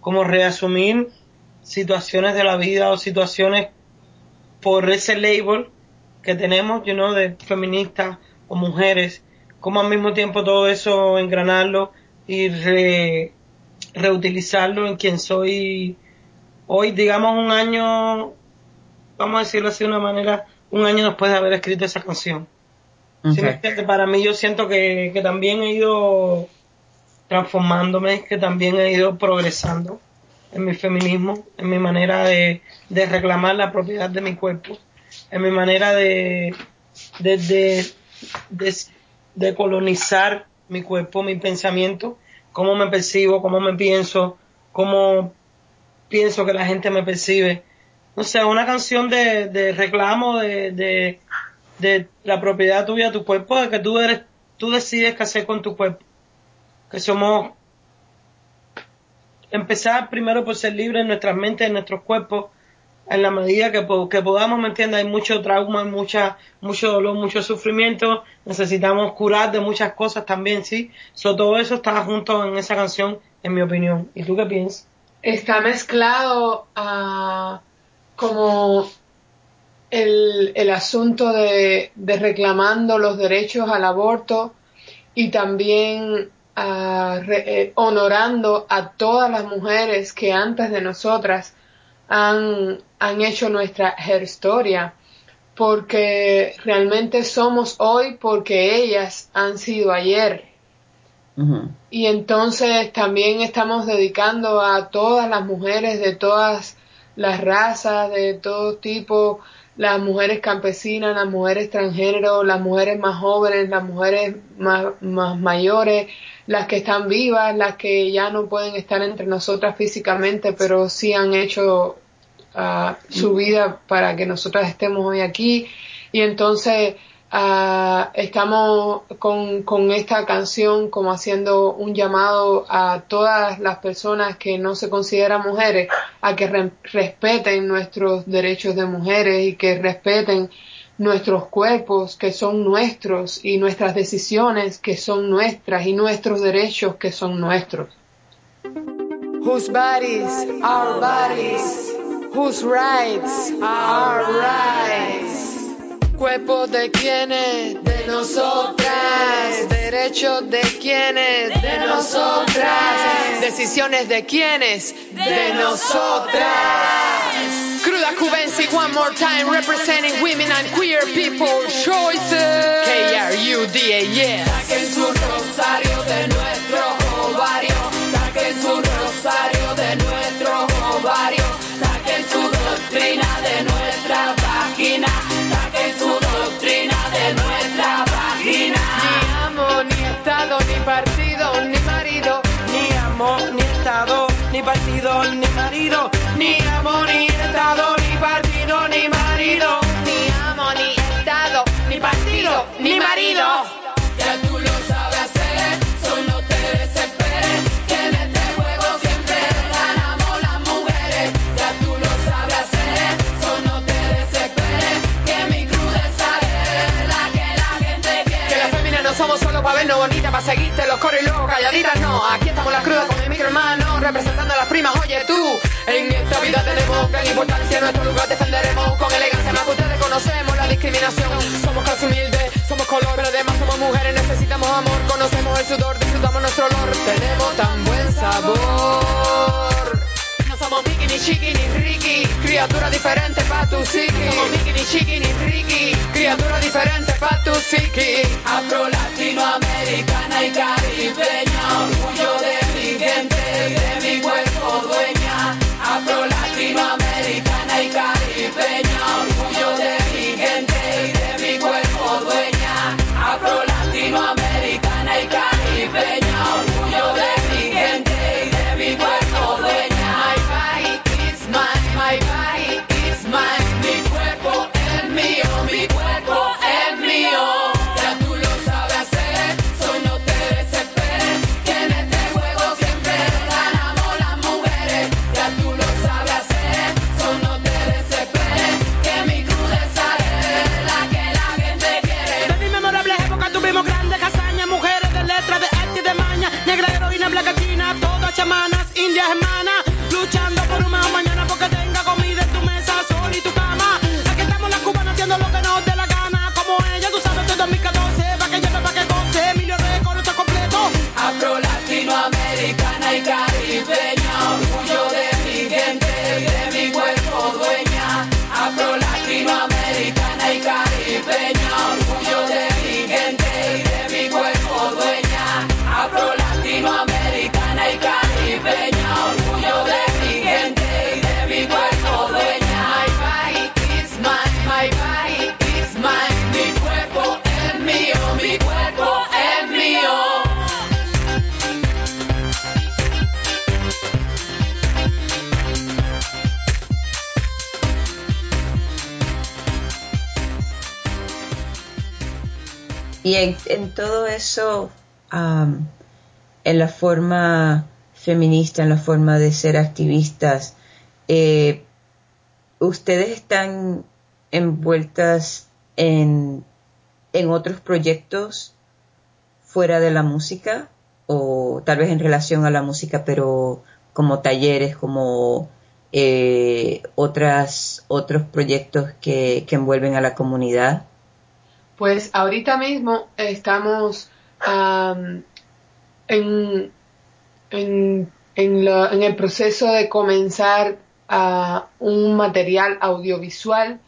como reasumir situaciones de la vida o situaciones por ese label que tenemos, you know, de feministas o mujeres, como al mismo tiempo todo eso engranarlo y reutilizarlo en quien soy hoy, digamos un año, vamos a decirlo así de una manera, un año después de haber escrito esa canción. Para mí yo siento que, que también he ido transformándome, que también he ido progresando en mi feminismo, en mi manera de, reclamar la propiedad de mi cuerpo, en mi manera de, de, de, colonizar mi cuerpo, mi pensamiento, cómo me percibo, cómo me pienso, cómo pienso que la gente me percibe. No sé, una canción de, de reclamo de, de, de la propiedad tuya de tu cuerpo, de que tú eres, tú decides qué hacer con tu cuerpo que somos empezar primero por ser libres en nuestras mentes, en nuestros cuerpos, en la medida que, que podamos, ¿me entiendes? Hay mucho trauma, mucha, mucho dolor, mucho sufrimiento, necesitamos curar de muchas cosas también, ¿sí? So, todo eso está junto en esa canción, en mi opinión. ¿Y tú qué piensas? Está mezclado a como el, el asunto de reclamando los derechos al aborto y también eh, honorando a todas las mujeres que antes de nosotras han, han hecho nuestra historia, porque realmente somos hoy porque ellas han sido ayer. Y entonces también estamos dedicando a todas las mujeres de todas las razas, de todo tipo, las mujeres campesinas, las mujeres transgénero, las mujeres más jóvenes, las mujeres más, más mayores, las que están vivas, las que ya no pueden estar entre nosotras físicamente, pero sí han hecho uh, su vida para que nosotras estemos hoy aquí. Y entonces uh, estamos con, con esta canción como haciendo un llamado a todas las personas que no se consideran mujeres a que respeten nuestros derechos de mujeres y que respeten nuestros cuerpos que son nuestros y nuestras decisiones que son nuestras y nuestros derechos que son nuestros. Whose bodies are bodies, whose rights are rights. Cuerpos de quienes, de nosotras. Derechos de quienes, de nosotras. Decisiones de quienes, de nosotras. Cruda Cubensi, one more time, representing women and queer people choices. K-R-U-D-A, yeah. Saquen su rosario de nuestro ovario, saquen su rosario de nuestro ovario, saquen su doctrina de nuestra vagina, saquen su doctrina de nuestra vagina. Ni amo, ni estado, ni partido, ni marido, ni amo, ni estado, ni partido, ni marido, ni amo, ni estado, ni partido, ni marido. Ni amo, ni estado, ni partido, ni marido. Ya tú lo sabes hacer, solo te desesperes. Que en este juego siempre ganamos las mujeres. Ya tú lo sabes hacer, solo te desesperes. Que mi crudeza es la que la gente quiere. Que las féminas no somos solo para vernos bonitas, para seguirte los coros y luego calladitas no. Aquí estamos las crudas con mi micro hermano, representando a las primas, oye tú. En esta vida tenemos gran importancia, en nuestro lugar defenderemos con elegancia más que ustedes conocemos la discriminación. Somos clase humilde, somos color, pero además somos mujeres, necesitamos amor, conocemos el sudor, disfrutamos nuestro olor, tenemos tan buen sabor. No somos Mickey, ni Chiqui, ni Ricky, criatura diferente pa' tu psiqui. Somos Mickey, ni Chiqui, ni Ricky, criatura diferente pa' tu psiqui. Afro latinoamericana y caribeña, orgullo de mi gente de mi cuerpo dueña. Afro latinoamericana y caribeña, heroína, blanca china, todas chamanas, indias hermanas, Y en, todo eso, am, en la forma feminista, en la forma de ser activistas, eh, ¿ustedes están envueltas en, en otros proyectos fuera de la música? O tal vez en relación a la música, pero como talleres, como eh, otras, otros proyectos que, que envuelven a la comunidad. Pues ahorita mismo estamos am, en, en, en, la- en el proceso de comenzar a un material audiovisual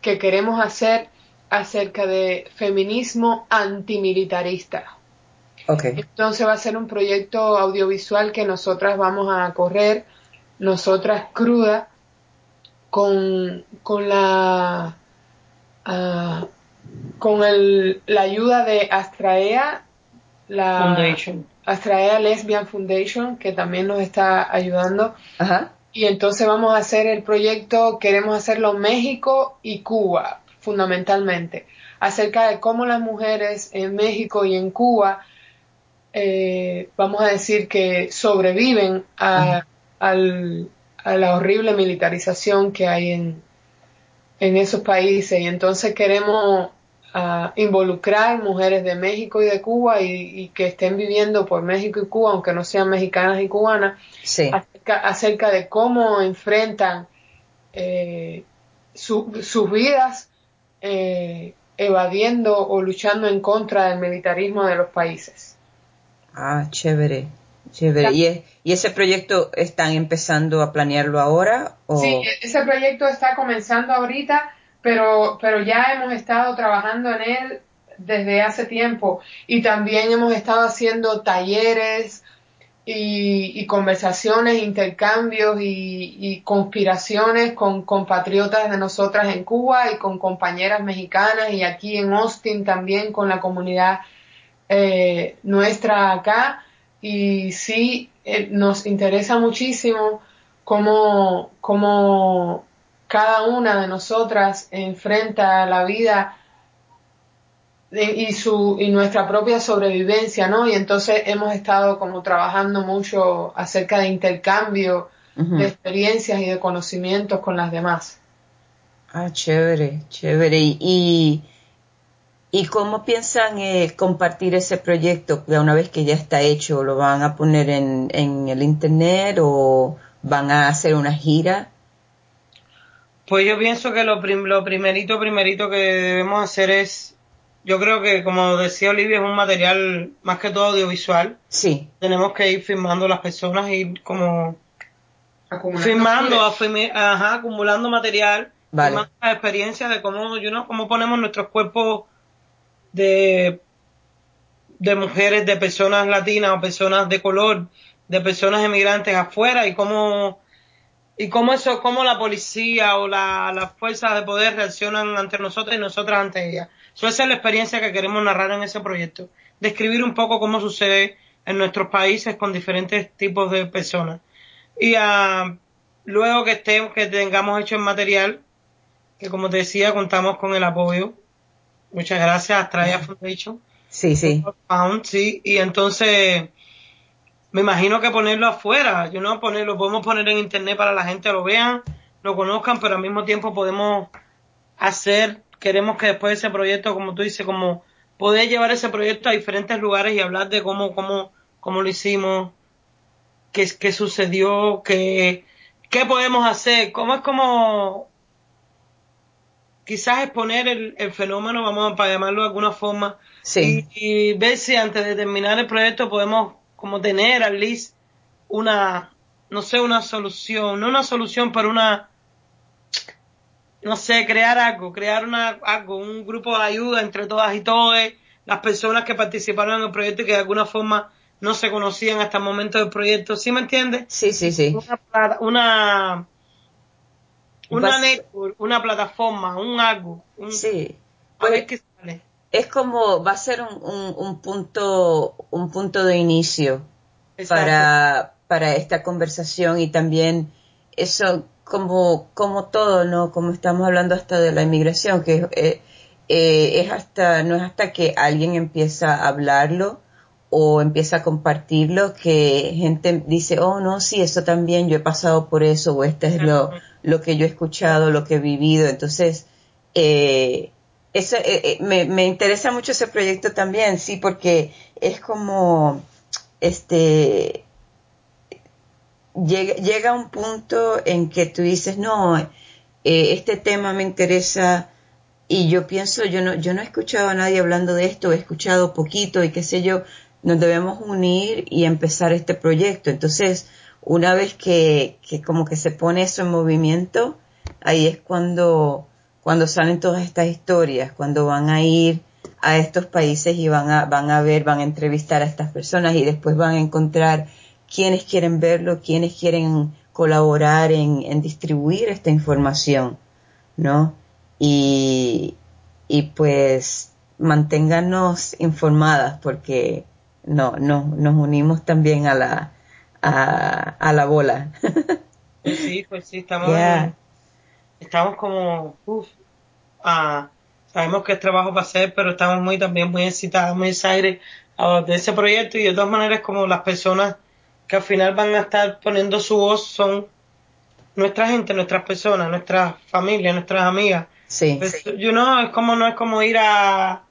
que queremos hacer acerca de feminismo antimilitarista. Ok. Entonces va a ser un proyecto audiovisual que nosotras vamos a correr, nosotras cruda, con, con la ah, con el, la ayuda de Astraea, la Foundation. Astraea Lesbian Foundation, que también nos está ayudando. Ajá. Y entonces vamos a hacer el proyecto, queremos hacerlo en México y Cuba, fundamentalmente, acerca de cómo las mujeres en México y en Cuba, eh, vamos a decir que sobreviven a, al- a la horrible militarización que hay en, en esos países. Y entonces queremos ah, involucrar mujeres de México y de Cuba y, y que estén viviendo por México y Cuba, aunque no sean mexicanas y cubanas, Sí. acerca, acerca de cómo enfrentan eh, su- sus vidas eh, evadiendo o luchando en contra del militarismo de los países. Ah, chévere. Chévere. ¿Y, es- ¿Y ese proyecto están empezando a planearlo ahora? O... Sí, ese proyecto está comenzando ahorita, pero, pero ya hemos estado trabajando en él desde hace tiempo. Y también hemos estado haciendo talleres y, y conversaciones, intercambios y, y conspiraciones con compatriotas de nosotras en Cuba y con compañeras mexicanas y aquí en Austin también con la comunidad eh, nuestra acá. Y sí eh, nos interesa muchísimo cómo, cómo cada una de nosotras enfrenta la vida y su y nuestra propia sobrevivencia, ¿no? Y entonces hemos estado como trabajando mucho acerca de intercambio de experiencias y de conocimientos con las demás. Ah, chévere, chévere. Y, y ¿Y cómo piensan eh, compartir ese proyecto una vez que ya está hecho? ¿Lo van a poner en, en el internet o van a hacer una gira? Pues yo pienso que lo, lo primerito, primerito que debemos hacer es, yo creo que como decía Olivia, es un material más que todo audiovisual. Sí. Tenemos que ir filmando las personas y como filmando, ajá, acumulando material, vale. las experiencias de cómo, you know, cómo ponemos nuestros cuerpos de, de mujeres, de personas latinas o personas de color, de personas emigrantes afuera y cómo y cómo eso, cómo la policía o la, las fuerzas de poder reaccionan ante nosotros y nosotras ante ellas. esa es la experiencia que queremos narrar en ese proyecto. Describir un poco cómo sucede en nuestros países con diferentes tipos de personas. Y uh, luego que estemos, que tengamos hecho el material, que como te decía, contamos con el apoyo Muchas gracias, Astraya Foundation. Sí, sí. sí, y entonces me imagino que ponerlo afuera, yo no ponerlo, podemos poner en internet para la gente lo vean, lo conozcan, pero al mismo tiempo podemos hacer, queremos que después de ese proyecto, como tú dices, como poder llevar ese proyecto a diferentes lugares y hablar de cómo, cómo, cómo lo hicimos, qué, qué sucedió, qué, qué podemos hacer, cómo es como quizás exponer el, el fenómeno, vamos a llamarlo de alguna forma, sí. y, ver si antes de terminar el proyecto podemos como tener al least una, no sé, una solución, no una solución, pero una, no sé, crear algo, crear una, algo, un grupo de ayuda entre todas y todos, las personas que participaron en el proyecto y que de alguna forma no se conocían hasta el momento del proyecto, ¿sí me entiendes? Sí, sí, sí. Una, una una network, una plataforma, un algo. sí. A ver qué sale. Es como, va a ser un, un, un punto, un punto de inicio para, para esta conversación y también eso como, como todo, ¿no? Como estamos hablando hasta de la inmigración, que eh, eh, es hasta, no es hasta que alguien empieza a hablarlo o empieza a compartirlo que gente dice, oh no, sí, eso también, yo he pasado por eso, o este es lo, lo que yo he escuchado, lo que he vivido. Entonces, eh, eso, eh, eh, me, me, interesa mucho ese proyecto también, sí, porque es como, este, llega, llega un punto en que tú dices, no, eh, este tema me interesa y yo pienso, yo no, yo no he escuchado a nadie hablando de esto, he escuchado poquito y qué sé yo, nos debemos unir y empezar este proyecto. Entonces, una vez que, que como que se pone eso en movimiento, ahí es cuando, cuando salen todas estas historias, cuando van a ir a estos países y van a, van a ver, van a entrevistar a estas personas y después van a encontrar quienes quieren verlo, quienes quieren colaborar en, en distribuir esta información, ¿no? Y, y pues manténganos informadas porque no, no, nos unimos también a la, a, a la bola. pues sí, pues sí, estamos, estamos como, uff, ah, sabemos que es trabajo para hacer, pero estamos muy también muy excitados, muy excited uh, de ese proyecto y de todas maneras como las personas que al final van a estar poniendo su voz son nuestra gente, nuestras personas, nuestras familias, nuestras amigas. Sí. Pues, you know, es como no es como ir a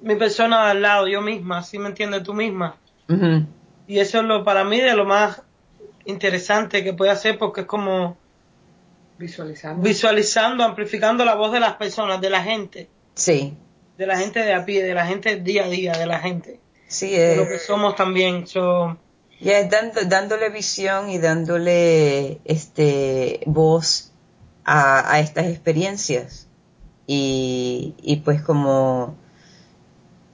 mi persona al lado, yo misma, ¿sí me entiendes? Tú misma. Y eso es lo para mí de lo más interesante que puede hacer porque es como visualizando, visualizando, amplificando la voz de las personas, de la gente. Sí. De la gente de a pie, de la gente día a día, de la gente. Sí, es, de lo que somos también. So, ya es dando, dándole visión y dándole este voz a, a estas experiencias. Y, y pues como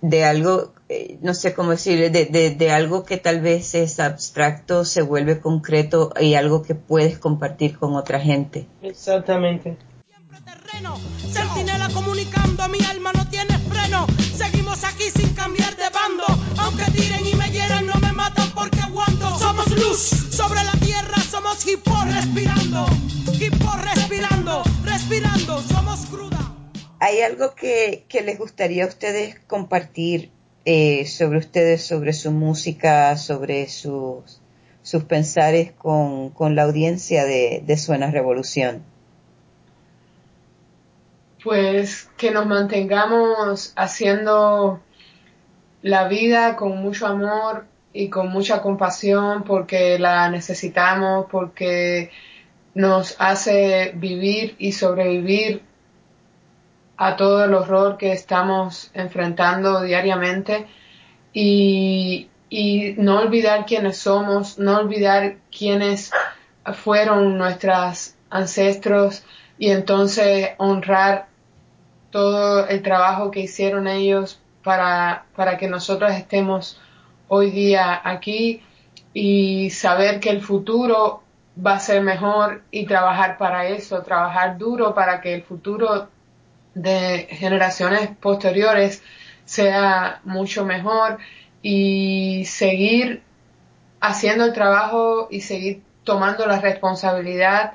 de algo, eh, no sé cómo decir, de, de, de, algo que tal vez es abstracto, se vuelve concreto y algo que puedes compartir con otra gente. Exactamente. Siempre terreno, sentinela comunicando, mi alma no tiene freno. Seguimos aquí sin cambiar de bando, aunque tiren y me hieran, no me matan porque aguanto. Somos luz sobre la tierra, somos hip hop respirando, hip hop respirando, respirando, somos cruda. ¿Hay algo que, que, les gustaría a ustedes compartir eh, sobre ustedes, sobre su música, sobre sus, sus pensares con, con la audiencia de, de Suena Revolución? Pues que nos mantengamos haciendo la vida con mucho amor y con mucha compasión porque la necesitamos, porque nos hace vivir y sobrevivir a todo el horror que estamos enfrentando diariamente. Y, no olvidar quiénes somos, no olvidar quiénes fueron nuestros ancestros y entonces honrar todo el trabajo que hicieron ellos para, para que nosotros estemos hoy día aquí y saber que el futuro va a ser mejor y trabajar para eso, trabajar duro para que el futuro de generaciones posteriores sea mucho mejor y seguir haciendo el trabajo y seguir tomando la responsabilidad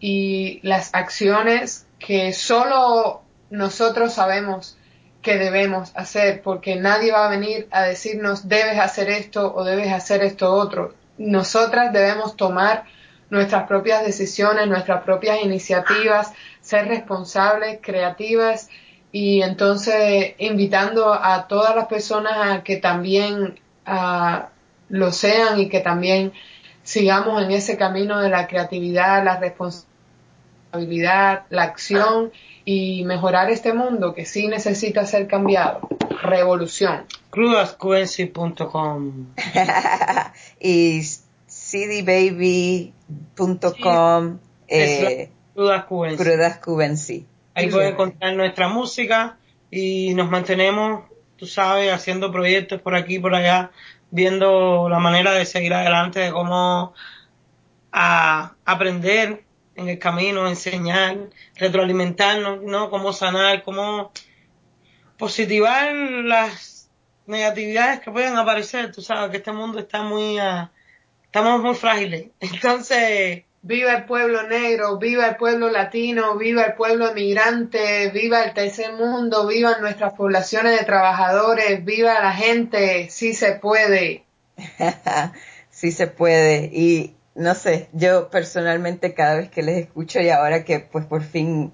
y las acciones que solo nosotros sabemos que debemos hacer, porque nadie va a venir a decirnos debes hacer esto o debes hacer esto otro. Nosotras debemos tomar nuestras propias decisiones, nuestras propias iniciativas, ser responsables, creativas y entonces invitando a todas las personas a que también lo sean y que también sigamos en ese camino de la creatividad, la responsabilidad, la acción y mejorar este mundo que sí necesita ser cambiado. Revolución. crudascuency.com y cdbaby.com eh, crudascubency. Ahí pueden encontrar nuestra música y nos mantenemos, tú sabes, haciendo proyectos por aquí y por allá, viendo la manera de seguir adelante, de cómo a aprender en el camino, enseñar, retroalimentarnos, ¿no? Cómo sanar, cómo positivar las negatividades que pueden aparecer. Tú sabes que este mundo está muy, uh, estamos muy frágiles. Entonces, Viva el pueblo negro, viva el pueblo latino, viva el pueblo emigrante, viva el tercer mundo, viva nuestras poblaciones de trabajadores, viva la gente, sí se puede. sí se puede. Y no sé, yo personalmente cada vez que les escucho y ahora que pues por fin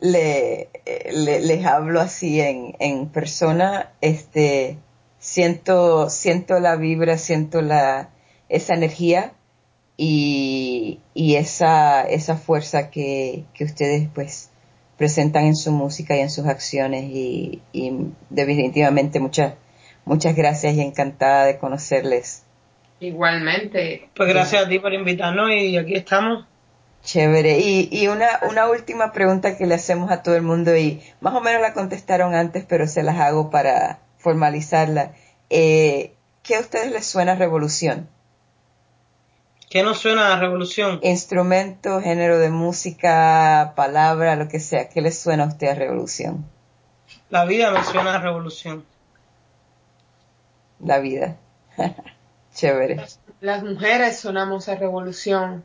le, les hablo así en, en persona, este, siento, siento la vibra, siento la, esa energía y, y esa, esa fuerza que, que ustedes pues presentan en su música y en sus acciones y, y definitivamente muchas, muchas gracias y encantada de conocerles. Igualmente. Pues gracias a ti por invitarnos y aquí estamos. Chévere. Y, y una, una última pregunta que le hacemos a todo el mundo y más o menos la contestaron antes, pero se las hago para formalizarla. Eh, ¿Qué a ustedes les suena revolución? ¿Qué nos suena a revolución? Instrumento, género de música, palabra, lo que sea. ¿Qué les suena a usted a revolución? La vida me suena a revolución. La vida. Chévere. Las, mujeres sonamos a revolución.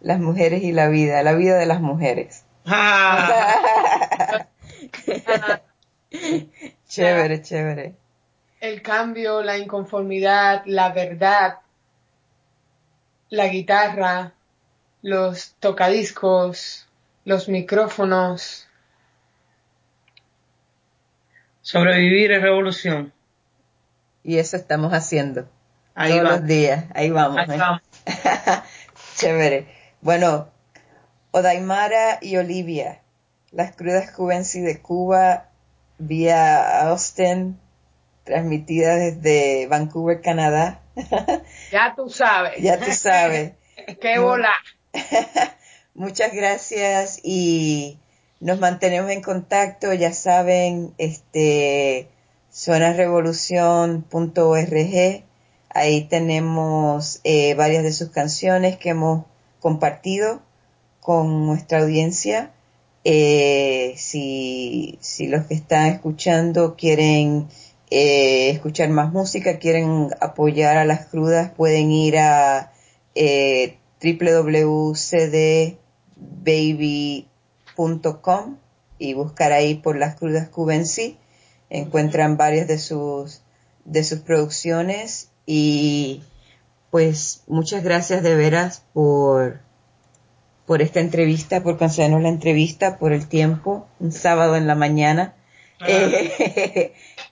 Las mujeres y la vida, la vida de las mujeres. chévere, chévere. El cambio, la inconformidad, la verdad, la guitarra, los tocadiscos, los micrófonos. Sobrevivir es revolución. Y eso estamos haciendo. todos los días. Ahí vamos. Ahí ¿eh? vamos. Chévere. Bueno, Odaimara y Olivia, las crudas Cubensi de Cuba, vía Austin, transmitida desde Vancouver, Canadá. Ya tú sabes. Ya tú sabes. Qué bola. Muchas gracias y nos mantenemos en contacto, ya saben, este sonasrevolución.org, ahí tenemos eh, varias de sus canciones que hemos compartido con nuestra audiencia. Eh, si, si los que están escuchando quieren eh, escuchar más música, quieren apoyar a las crudas, pueden ir a eh, www.cdbaby.com y buscar ahí por las crudas Cubensi. Encuentran varias de sus, de sus producciones y pues muchas gracias de veras por, por esta entrevista, por concedernos la entrevista, por el tiempo, un sábado en la mañana. Ah.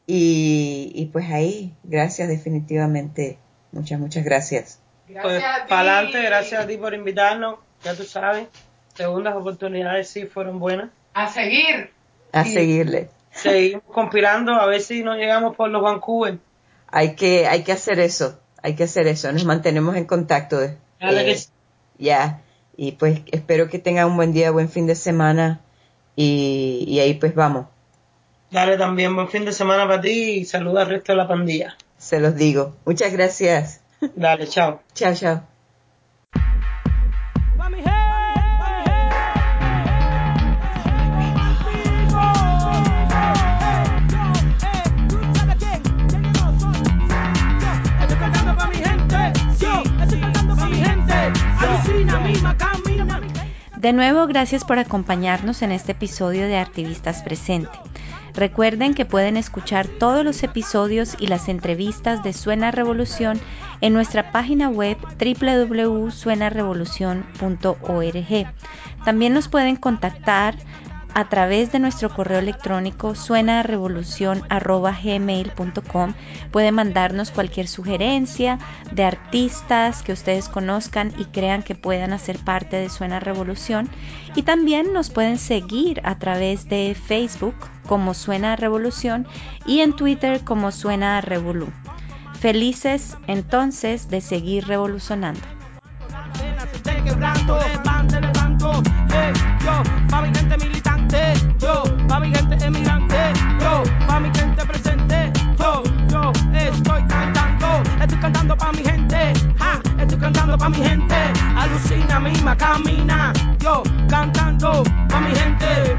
Y, y pues ahí, gracias definitivamente. Muchas, muchas gracias. Pues para adelante, gracias a ti por invitarnos, ya tú sabes, segundas oportunidades sí fueron buenas. A seguir. A seguirle. Seguimos conspirando a ver si nos llegamos por los Vancouver. Hay que, hay que hacer eso, hay que hacer eso, nos mantenemos en contacto. Eh, ya, y pues espero que tengan un buen día, buen fin de semana y, y ahí pues vamos. Dale también, buen fin de semana para ti y saluda al resto de la pandilla. Se los digo. Muchas gracias. Dale, chao. Chao, chao. De nuevo, gracias por acompañarnos en este episodio de Activistas Presente. Recuerden que pueden escuchar todos los episodios y las entrevistas de Suena Revolución en nuestra página web www.suenarevolucion.org. También nos pueden contactar a través de nuestro correo electrónico suenarevolucion.gmail.com pueden mandarnos cualquier sugerencia de artistas que ustedes conozcan y crean que puedan hacer parte de Suena Revolución. Y también nos pueden seguir a través de Facebook como Suena Revolución y en Twitter como Suena Revolu. Felices entonces de seguir revolucionando pa' mi gente emigrante, yo, pa' mi gente presente, yo, yo, estoy cantando, estoy cantando pa' mi gente, ja, estoy cantando pa' mi gente, alucina, misma camina, yo, cantando pa' mi gente,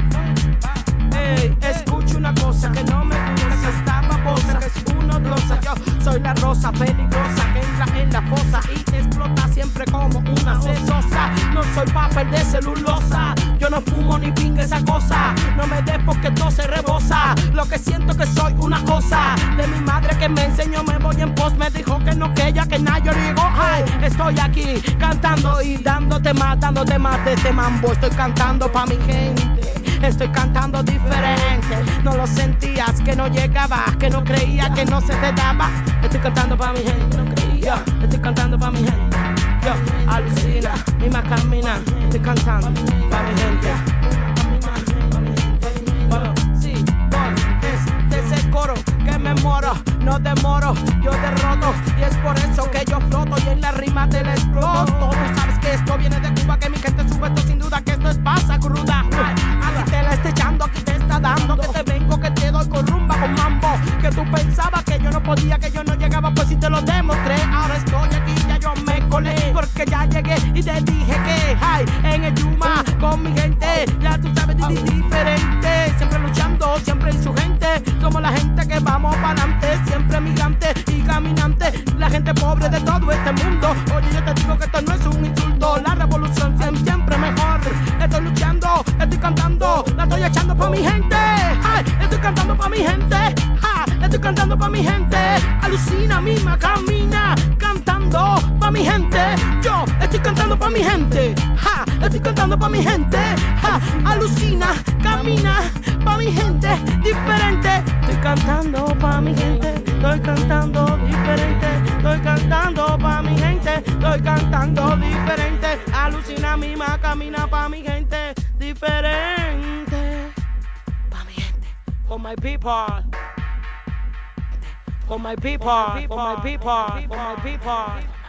hey, escucho una cosa que no me que está babosa, que es uno yo soy la rosa peligrosa que entra en la fosa y explota siempre como una cesosa, no soy papel de celulosa, yo no fumo ni pingue esa cosa. No me des porque todo se rebosa. Lo que siento que soy una cosa. De mi madre que me enseñó, me voy en pos. Me dijo que no, que ella, que nada. Yo digo, ay, estoy aquí cantando y dándote más, dándote más de este mambo. Estoy cantando pa' mi gente. Estoy cantando diferente. No lo sentías, que no llegaba, que no creía, que no se te daba. Estoy cantando pa' mi gente, no creía. Estoy cantando pa' mi gente. Yo, alucina, misma camina, estoy cantando pa' mi gente. Sí, por de ese coro que me moro, no demoro, yo derroto. Y es por eso que yo floto y en la rima te la exploto. Tú sabes que esto viene de Cuba, que mi gente sube esto sin duda, que esto es pasa cruda. Te la estoy echando, aquí te está dando, que te vengo, que te doy con rumba, con mambo. Que tú pensabas que yo no podía, que yo no llegaba, pues si te lo demostré. Ahora estoy aquí, ya yo me porque ya llegué y te dije que hay en el Yuma con mi gente, ya tú sabes, diferente, siempre luchando, siempre insurgente, somos la gente que vamos para adelante, siempre migrante y caminante, la gente pobre de todo este mundo. Oye, yo te digo que esto no es un insulto, estoy echando pa' mi gente, estoy cantando pa' mi gente, estoy cantando pa' mi gente, alucina, misma camina, cantando pa' mi gente. Yo estoy cantando pa' mi gente. Ja, estoy cantando pa' mi gente. Ja, alucina, camina pa' mi gente. Diferente. Estoy cantando pa' mi gente. Estoy cantando diferente. Estoy cantando pa' mi gente. Estoy cantando diferente. Alucina, mima, camina pa' mi gente. Diferente. Pa' mi gente. For my people. For my people, for my people, for my people.